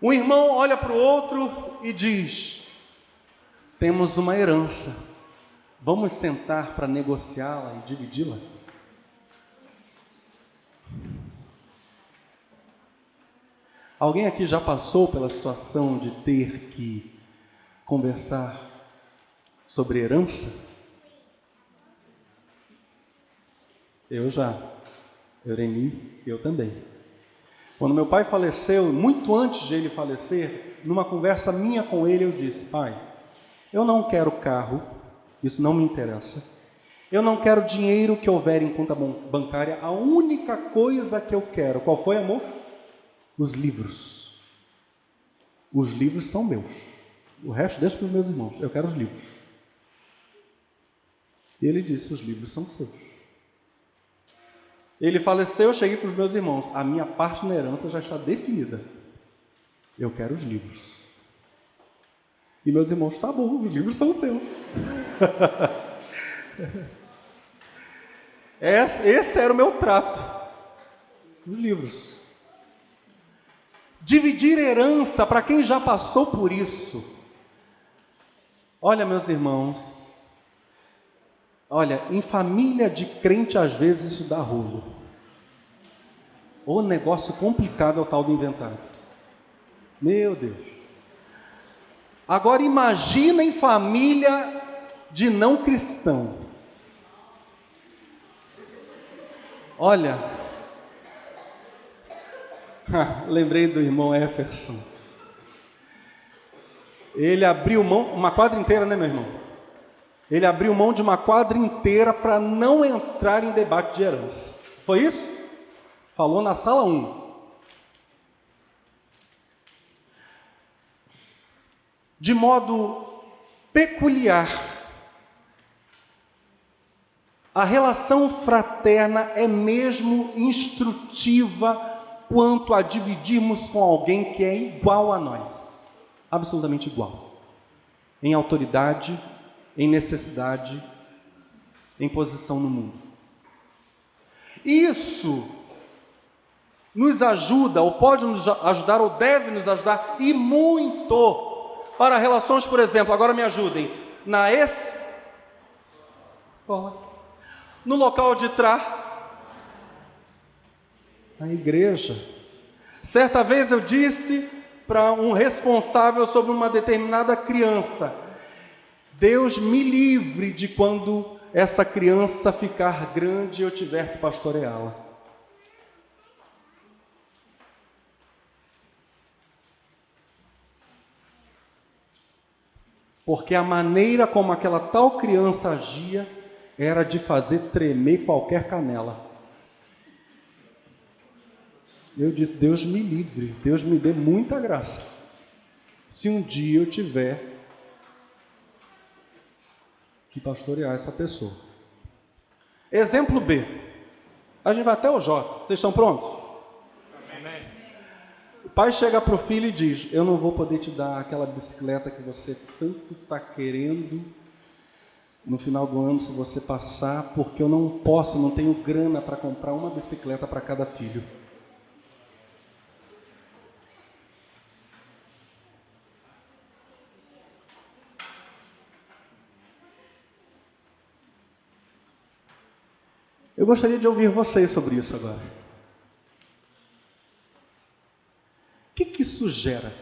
Um irmão olha para o outro e diz: Temos uma herança. Vamos sentar para negociá-la e dividi-la? Alguém aqui já passou pela situação de ter que conversar sobre herança? Eu já. Eureni, eu também. Quando meu pai faleceu, muito antes de ele falecer, numa conversa minha com ele, eu disse: Pai, eu não quero carro, isso não me interessa. Eu não quero dinheiro que houver em conta bancária. A única coisa que eu quero, qual foi, amor? Os livros. Os livros são meus. O resto deixa para os meus irmãos. Eu quero os livros. E ele disse: Os livros são seus. Ele faleceu, eu cheguei para os meus irmãos. A minha parte na herança já está definida. Eu quero os livros. E meus irmãos, tá bom, os livros são seus. <laughs> Esse era o meu trato. Os livros. Dividir herança, para quem já passou por isso. Olha, meus irmãos, olha, em família de crente, às vezes isso dá rolo. O negócio complicado é o tal do inventário. Meu Deus. Agora imagina em família de não cristão. Olha, <laughs> lembrei do irmão Efferson. Ele abriu mão, uma quadra inteira, né, meu irmão? Ele abriu mão de uma quadra inteira para não entrar em debate de herança. Foi isso? Falou na sala 1. De modo peculiar, a relação fraterna é mesmo instrutiva quanto a dividirmos com alguém que é igual a nós, absolutamente igual, em autoridade, em necessidade, em posição no mundo. Isso nos ajuda, ou pode nos ajudar, ou deve nos ajudar, e muito, para relações, por exemplo, agora me ajudem, na. Qual no local de trás, a igreja. Certa vez eu disse para um responsável sobre uma determinada criança: Deus me livre de quando essa criança ficar grande e eu tiver que pastoreá-la. Porque a maneira como aquela tal criança agia era de fazer tremer qualquer canela. Eu disse: Deus me livre, Deus me dê muita graça. Se um dia eu tiver que pastorear essa pessoa. Exemplo B. A gente vai até o J. Vocês estão prontos? Amém. O pai chega para o filho e diz: Eu não vou poder te dar aquela bicicleta que você tanto está querendo no final do ano, se você passar, porque eu não posso, não tenho grana para comprar uma bicicleta para cada filho. Eu gostaria de ouvir vocês sobre isso agora. O que, que isso gera?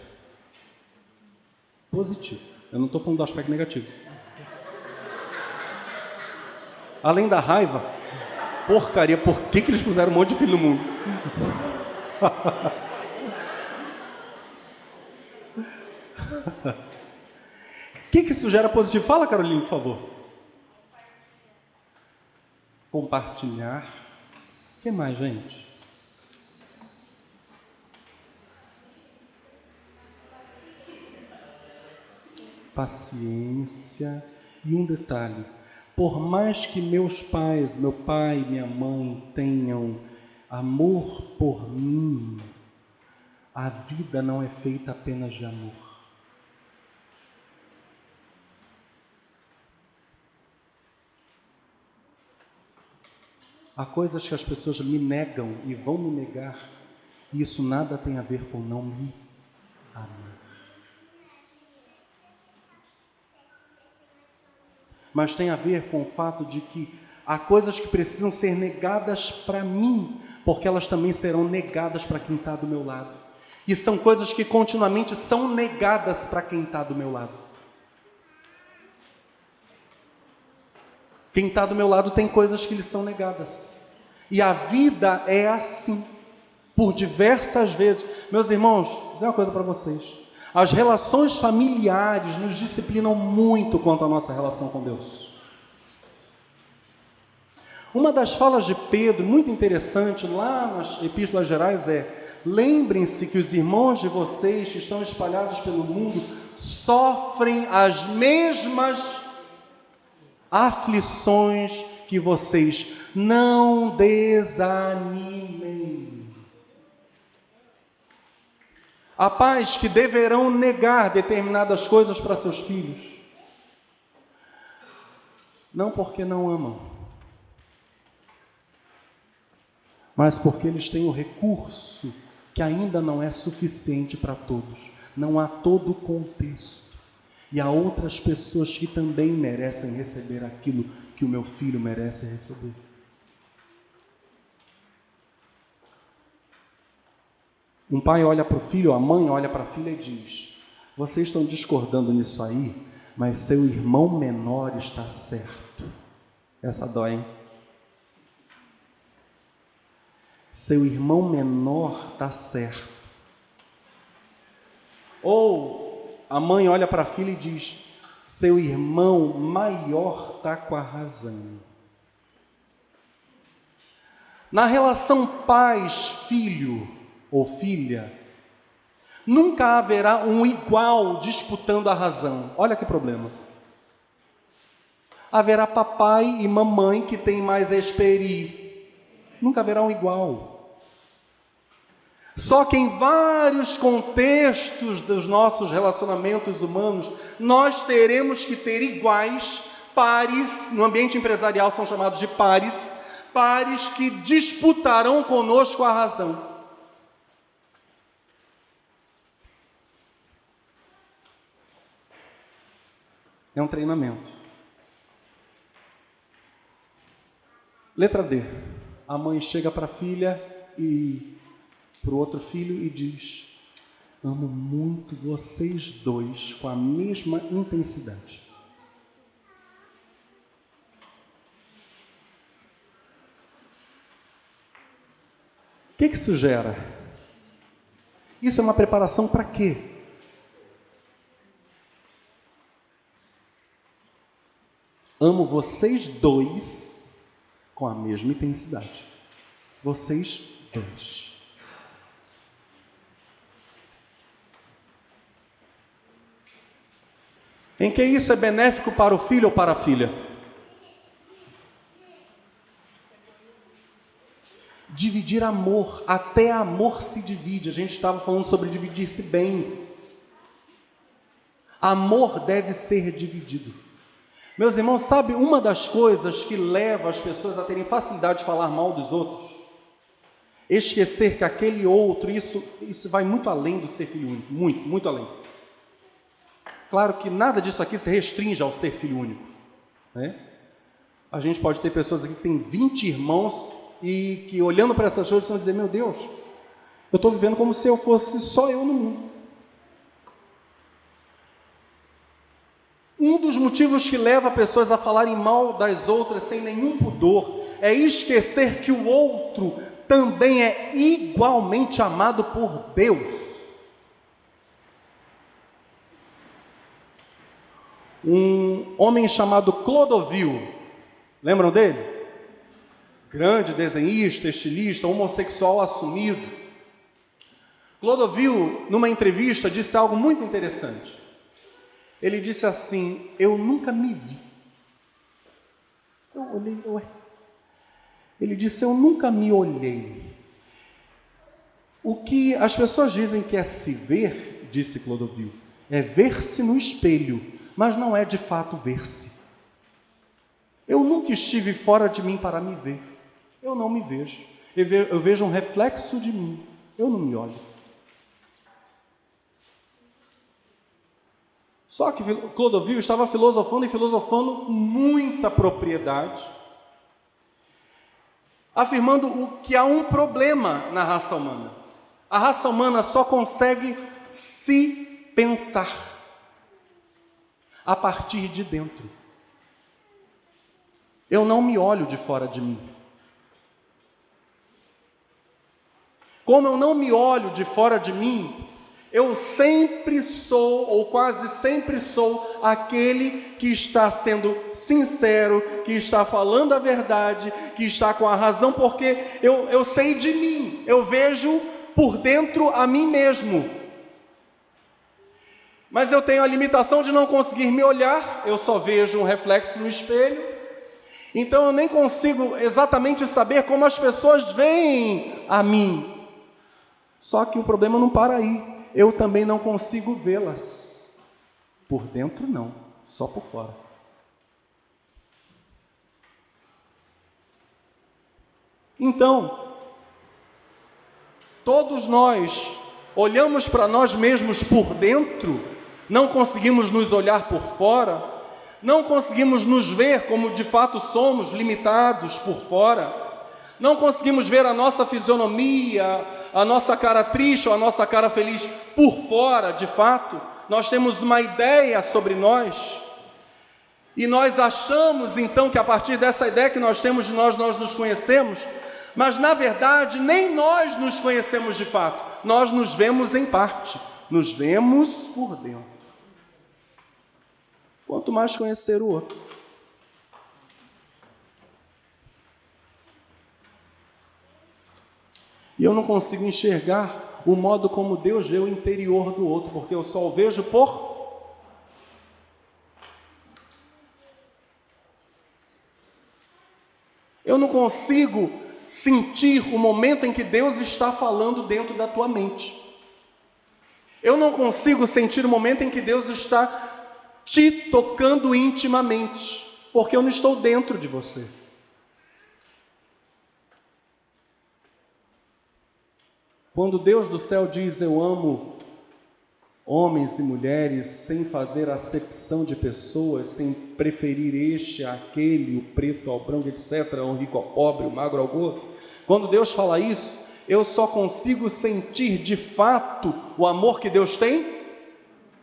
Positivo. Eu não estou falando do aspecto negativo. Além da raiva, porcaria, por que, que eles puseram um monte de filho no mundo? <laughs> O que, que isso gera positivo? Fala, Carolina, por favor. Compartilhar. O que mais, gente? Paciência. E um detalhe: por mais que meus pais, meu pai e minha mãe tenham amor por mim, a vida não é feita apenas de amor. Há coisas que as pessoas me negam e vão me negar, e isso nada tem a ver com não me amar. mas tem a ver com o fato de que há coisas que precisam ser negadas para mim, porque elas também serão negadas para quem está do meu lado. E são coisas que continuamente são negadas para quem está do meu lado. Quem está do meu lado tem coisas que lhe são negadas. E a vida é assim, por diversas vezes. Meus irmãos, vou dizer uma coisa para vocês. As relações familiares nos disciplinam muito quanto à nossa relação com Deus. Uma das falas de Pedro, muito interessante, lá nas Epístolas Gerais, é: lembrem-se que os irmãos de vocês que estão espalhados pelo mundo sofrem as mesmas aflições que vocês. Não desanimem. Há pais que deverão negar determinadas coisas para seus filhos. Não porque não amam, mas porque eles têm o recurso que ainda não é suficiente para todos. Não há todo o contexto. E há outras pessoas que também merecem receber aquilo que o meu filho merece receber. Um pai olha para o filho, a mãe olha para a filha e diz: Vocês estão discordando nisso aí, mas seu irmão menor está certo. Essa dói, hein? Seu irmão menor está certo. Ou a mãe olha para a filha e diz: Seu irmão maior está com a razão. Na relação pais-filho ou filha, nunca haverá um igual disputando a razão. Olha que problema. Haverá papai e mamãe que têm mais experiência nunca haverá um igual. Só que em vários contextos dos nossos relacionamentos humanos, nós teremos que ter iguais, pares, no ambiente empresarial são chamados de pares, pares que disputarão conosco a razão. É um treinamento. Letra D a mãe chega para a filha e para o outro filho e diz: Amo muito vocês dois com a mesma intensidade. O que, que isso gera? Isso é uma preparação para quê? Amo vocês dois com a mesma intensidade. Vocês dois. Em que isso é benéfico para o filho ou para a filha? Dividir amor, até amor se divide. A gente estava falando sobre dividir-se bens. Amor deve ser dividido. Meus irmãos, sabe uma das coisas que leva as pessoas a terem facilidade de falar mal dos outros? Esquecer que aquele outro, isso, isso vai muito além do ser filho único, muito, muito além. Claro que nada disso aqui se restringe ao ser filho único. Né? A gente pode ter pessoas aqui que têm 20 irmãos e que olhando para essas coisas vão dizer: Meu Deus, eu estou vivendo como se eu fosse só eu no mundo. Um dos motivos que leva pessoas a falarem mal das outras sem nenhum pudor é esquecer que o outro também é igualmente amado por Deus. Um homem chamado Clodovil, lembram dele? Grande desenhista, estilista, homossexual assumido. Clodovil, numa entrevista, disse algo muito interessante. Ele disse assim: Eu nunca me vi. Eu olhei, ué. Ele disse: Eu nunca me olhei. O que as pessoas dizem que é se ver, disse Clodovil, é ver-se no espelho, mas não é de fato ver-se. Eu nunca estive fora de mim para me ver. Eu não me vejo. Eu vejo um reflexo de mim. Eu não me olho. Só que Clodovil estava filosofando e filosofando muita propriedade, afirmando que há um problema na raça humana. A raça humana só consegue se pensar a partir de dentro. eu não me olho de fora de mim. Como eu não me olho de fora de mim, eu sempre sou, ou quase sempre sou, aquele que está sendo sincero, que está falando a verdade, que está com a razão, porque eu, eu sei de mim, eu vejo por dentro a mim mesmo. Mas eu tenho a limitação de não conseguir me olhar, eu só vejo um reflexo no espelho, então eu nem consigo exatamente saber como as pessoas veem a mim. Só que o problema não para aí eu também não consigo vê-las. Por dentro, não, só por fora. Então, todos nós olhamos para nós mesmos por dentro, não conseguimos nos olhar por fora, não conseguimos nos ver como de fato somos, limitados por fora, não conseguimos ver a nossa fisionomia, a nossa cara triste ou a nossa cara feliz por fora, de fato, nós temos uma ideia sobre nós. E nós achamos então que a partir dessa ideia que nós temos de nós, nós nos conhecemos, mas na verdade nem nós nos conhecemos de fato, nós nos vemos em parte, nos vemos por dentro. Quanto mais conhecer o outro. E eu não consigo enxergar o modo como Deus vê o interior do outro, porque eu só o vejo por. Eu não consigo sentir o momento em que Deus está falando dentro da tua mente. Eu não consigo sentir o momento em que Deus está te tocando intimamente, porque eu não estou dentro de você. Quando Deus do céu diz eu amo homens e mulheres sem fazer acepção de pessoas, sem preferir este aquele, o preto ao branco, etc., o rico ao pobre, o magro ao gordo. Quando Deus fala isso, eu só consigo sentir de fato o amor que Deus tem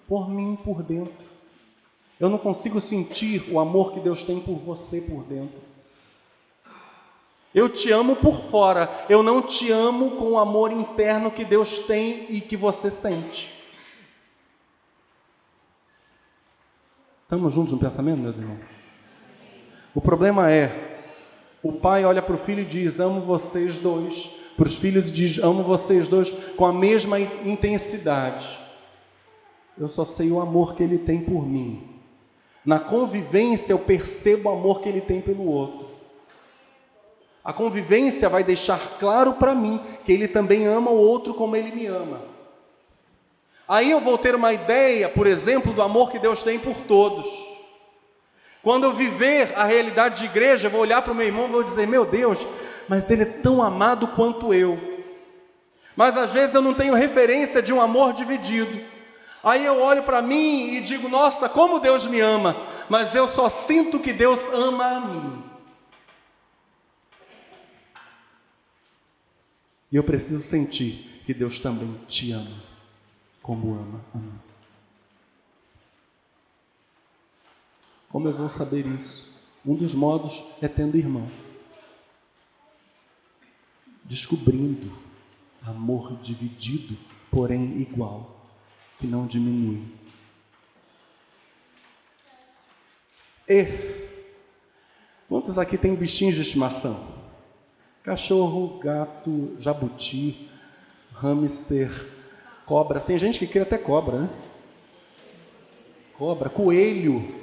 por mim por dentro. Eu não consigo sentir o amor que Deus tem por você por dentro. Eu te amo por fora, eu não te amo com o amor interno que Deus tem e que você sente. Estamos juntos no pensamento, meus irmãos? O problema é: o pai olha para o filho e diz: Amo vocês dois. Para os filhos diz: Amo vocês dois com a mesma intensidade. Eu só sei o amor que ele tem por mim. Na convivência eu percebo o amor que ele tem pelo outro. A convivência vai deixar claro para mim que ele também ama o outro como ele me ama. Aí eu vou ter uma ideia, por exemplo, do amor que Deus tem por todos. Quando eu viver a realidade de igreja, eu vou olhar para o meu irmão e vou dizer: Meu Deus, mas ele é tão amado quanto eu. Mas às vezes eu não tenho referência de um amor dividido. Aí eu olho para mim e digo: Nossa, como Deus me ama. Mas eu só sinto que Deus ama a mim. E eu preciso sentir que Deus também te ama, como ama a mim. Como eu vou saber isso? Um dos modos é tendo irmão. Descobrindo amor dividido, porém igual, que não diminui. E quantos aqui têm bichinhos de estimação? Cachorro, gato, jabuti, hamster, cobra. Tem gente que cria até cobra, né? Cobra, coelho,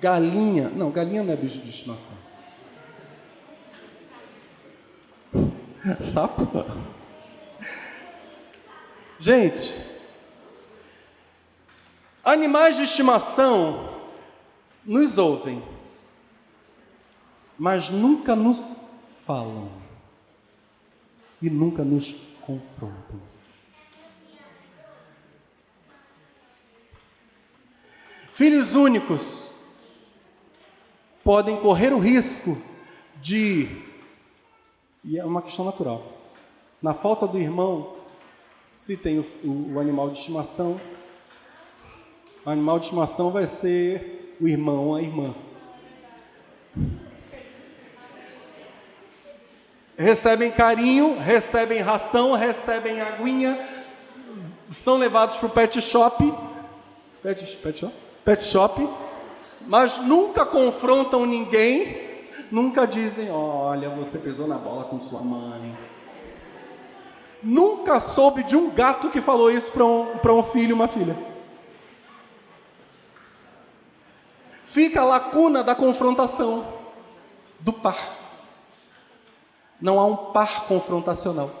galinha. Não, galinha não é bicho de estimação. <laughs> Sapo? Gente, animais de estimação nos ouvem mas nunca nos falam e nunca nos confrontam. Filhos únicos podem correr o risco de, e é uma questão natural, na falta do irmão, se tem o, o, animal de estimação, o animal de estimação vai ser o irmão ou a irmã. Recebem carinho, recebem ração, recebem aguinha, são levados para o pet shop, pet, pet shop, pet shop, mas nunca confrontam ninguém, nunca dizem, olha, você pisou na bola com sua mãe. Nunca soube de um gato que falou isso para um, um filho e uma filha. Fica a lacuna da confrontação, do par. Não há um par confrontacional.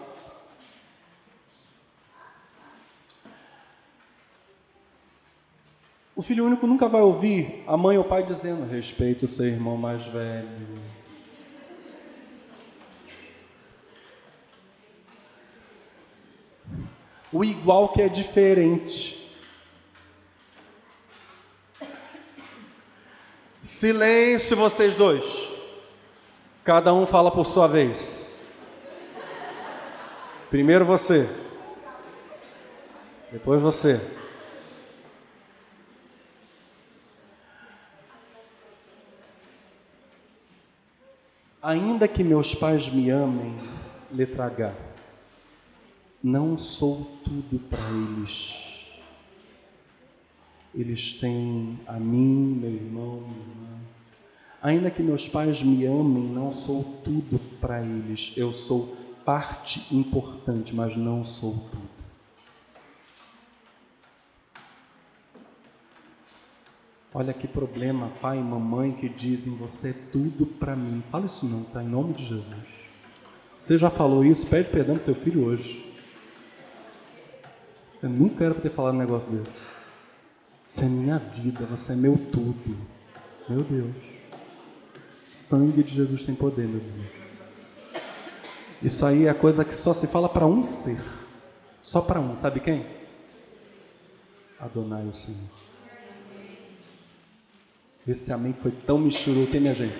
O filho único nunca vai ouvir a mãe ou o pai dizendo: respeita o seu irmão mais velho. O igual que é diferente. Silêncio, vocês dois. Cada um fala por sua vez. Primeiro você. Depois você. Ainda que meus pais me amem, letra H, não sou tudo para eles. Eles têm a mim, meu irmão, minha irmã. Ainda que meus pais me amem, não sou tudo para eles. Eu sou parte importante, mas não sou tudo. Olha que problema, pai e mamãe que dizem você é tudo para mim. Fala isso não, tá? Em nome de Jesus. Você já falou isso? Pede perdão pro teu filho hoje. Você nunca era para ter falado um negócio desse. Você é minha vida, você é meu tudo. Meu Deus. Sangue de Jesus tem poder, meus irmãos. Isso aí é coisa que só se fala para um ser. Só para um, sabe quem? Adonai o Senhor. Esse amém foi tão michuruco, hein, minha gente?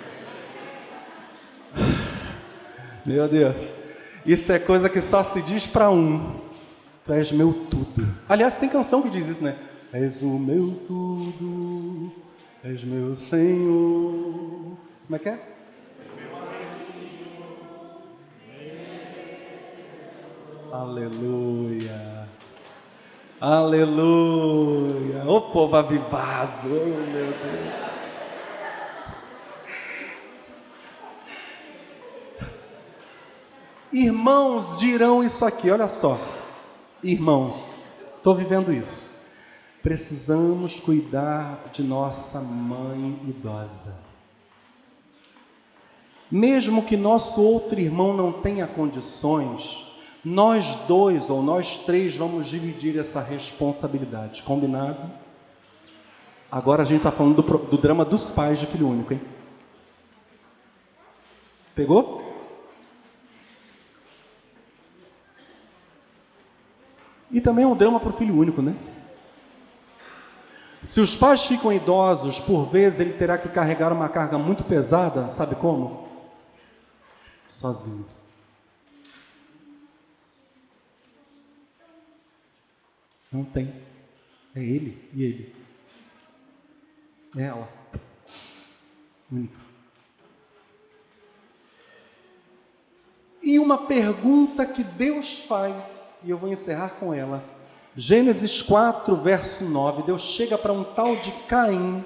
Meu Deus. Isso é coisa que só se diz para um. Tu és meu tudo. Aliás, tem canção que diz isso, né? És o meu tudo, és meu Senhor. Como é que é? Aleluia. Aleluia. O povo avivado. Oh, meu Deus. Irmãos dirão isso aqui, olha só. Irmãos, estou vivendo isso. Precisamos cuidar de nossa mãe idosa. Mesmo que nosso outro irmão não tenha condições, nós dois ou nós três vamos dividir essa responsabilidade, combinado? Agora a gente está falando do, do, drama dos pais de filho único, hein? Pegou? E também é um drama para o filho único, né? Se os pais ficam idosos, por vezes ele terá que carregar uma carga muito pesada, sabe como? Sozinho. Não tem. É ele e ele. É ela. Única. E uma pergunta que Deus faz, e eu vou encerrar com ela Gênesis 4, verso 9, Deus chega para um tal de Caim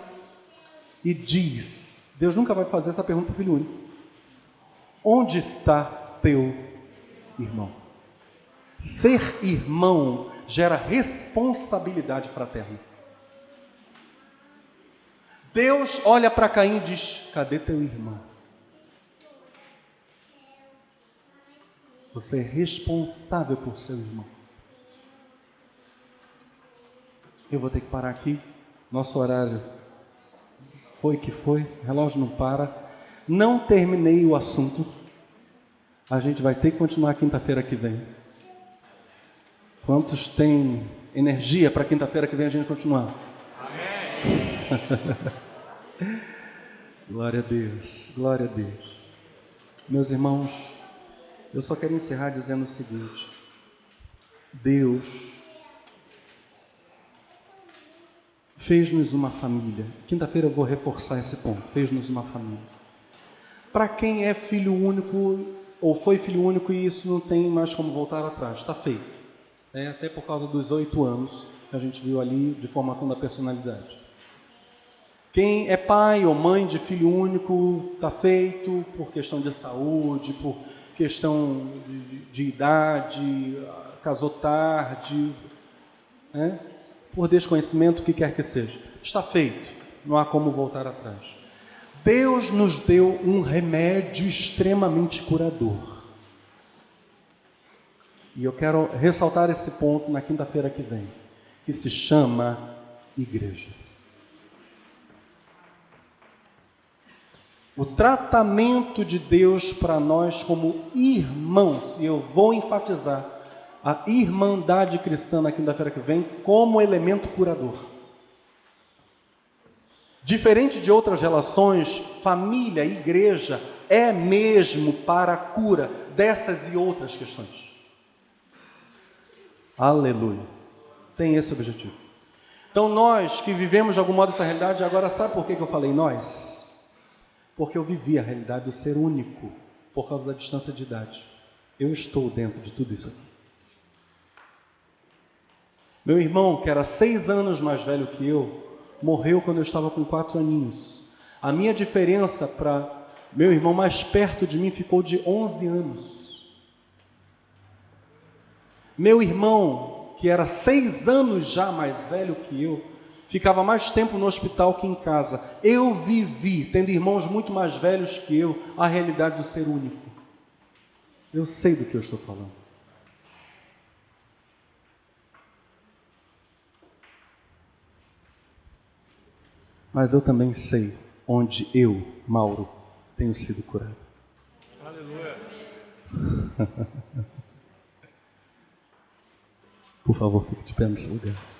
e diz: Deus nunca vai fazer essa pergunta para o filho único. Onde está teu irmão? Ser irmão gera responsabilidade fraterna. Deus olha para Caim e diz: Cadê teu irmão? Você é responsável por seu irmão. Eu vou ter que parar aqui. Nosso horário foi que foi, o relógio não para. Não terminei o assunto. A gente vai ter que continuar quinta-feira que vem. Quantos têm energia para quinta-feira que vem a gente continuar? Amém. <laughs> glória a Deus, glória a Deus. Meus irmãos, eu só quero encerrar dizendo o seguinte: Deus fez-nos uma família. Quinta-feira eu vou reforçar esse ponto. Fez-nos uma família. Para quem é filho único ou foi filho único e isso não tem mais como voltar atrás, está feito. É, até por causa dos oito anos que a gente viu ali de formação da personalidade. Quem é pai ou mãe de filho único está feito por questão de saúde, por questão de, de idade, casou tarde, né? por desconhecimento, o que quer que seja. Está feito, não há como voltar atrás. Deus nos deu um remédio extremamente curador. E eu quero ressaltar esse ponto na quinta-feira que vem, que se chama igreja. O tratamento de Deus para nós como irmãos, e eu vou enfatizar a irmandade cristã na quinta-feira que vem como elemento curador. Diferente de outras relações, família, igreja é mesmo para a cura dessas e outras questões. Aleluia. Tem esse objetivo. Então, nós que vivemos de algum modo essa realidade, agora sabe por que eu falei nós? Porque eu vivi a realidade do ser único por causa da distância de idade. Eu estou dentro de tudo isso aqui. Meu irmão, que era seis anos mais velho que eu, morreu quando eu estava com quatro aninhos. A minha diferença para meu irmão mais perto de mim ficou de 11 anos. Meu irmão, que era seis anos já mais velho que eu, ficava mais tempo no hospital que em casa. Eu vivi, tendo irmãos muito mais velhos que eu, a realidade do ser único. Eu sei do que eu estou falando. Mas eu também sei onde eu, Mauro, tenho sido curado. Aleluia. <laughs> Por favor, fique de pé no seu lugar.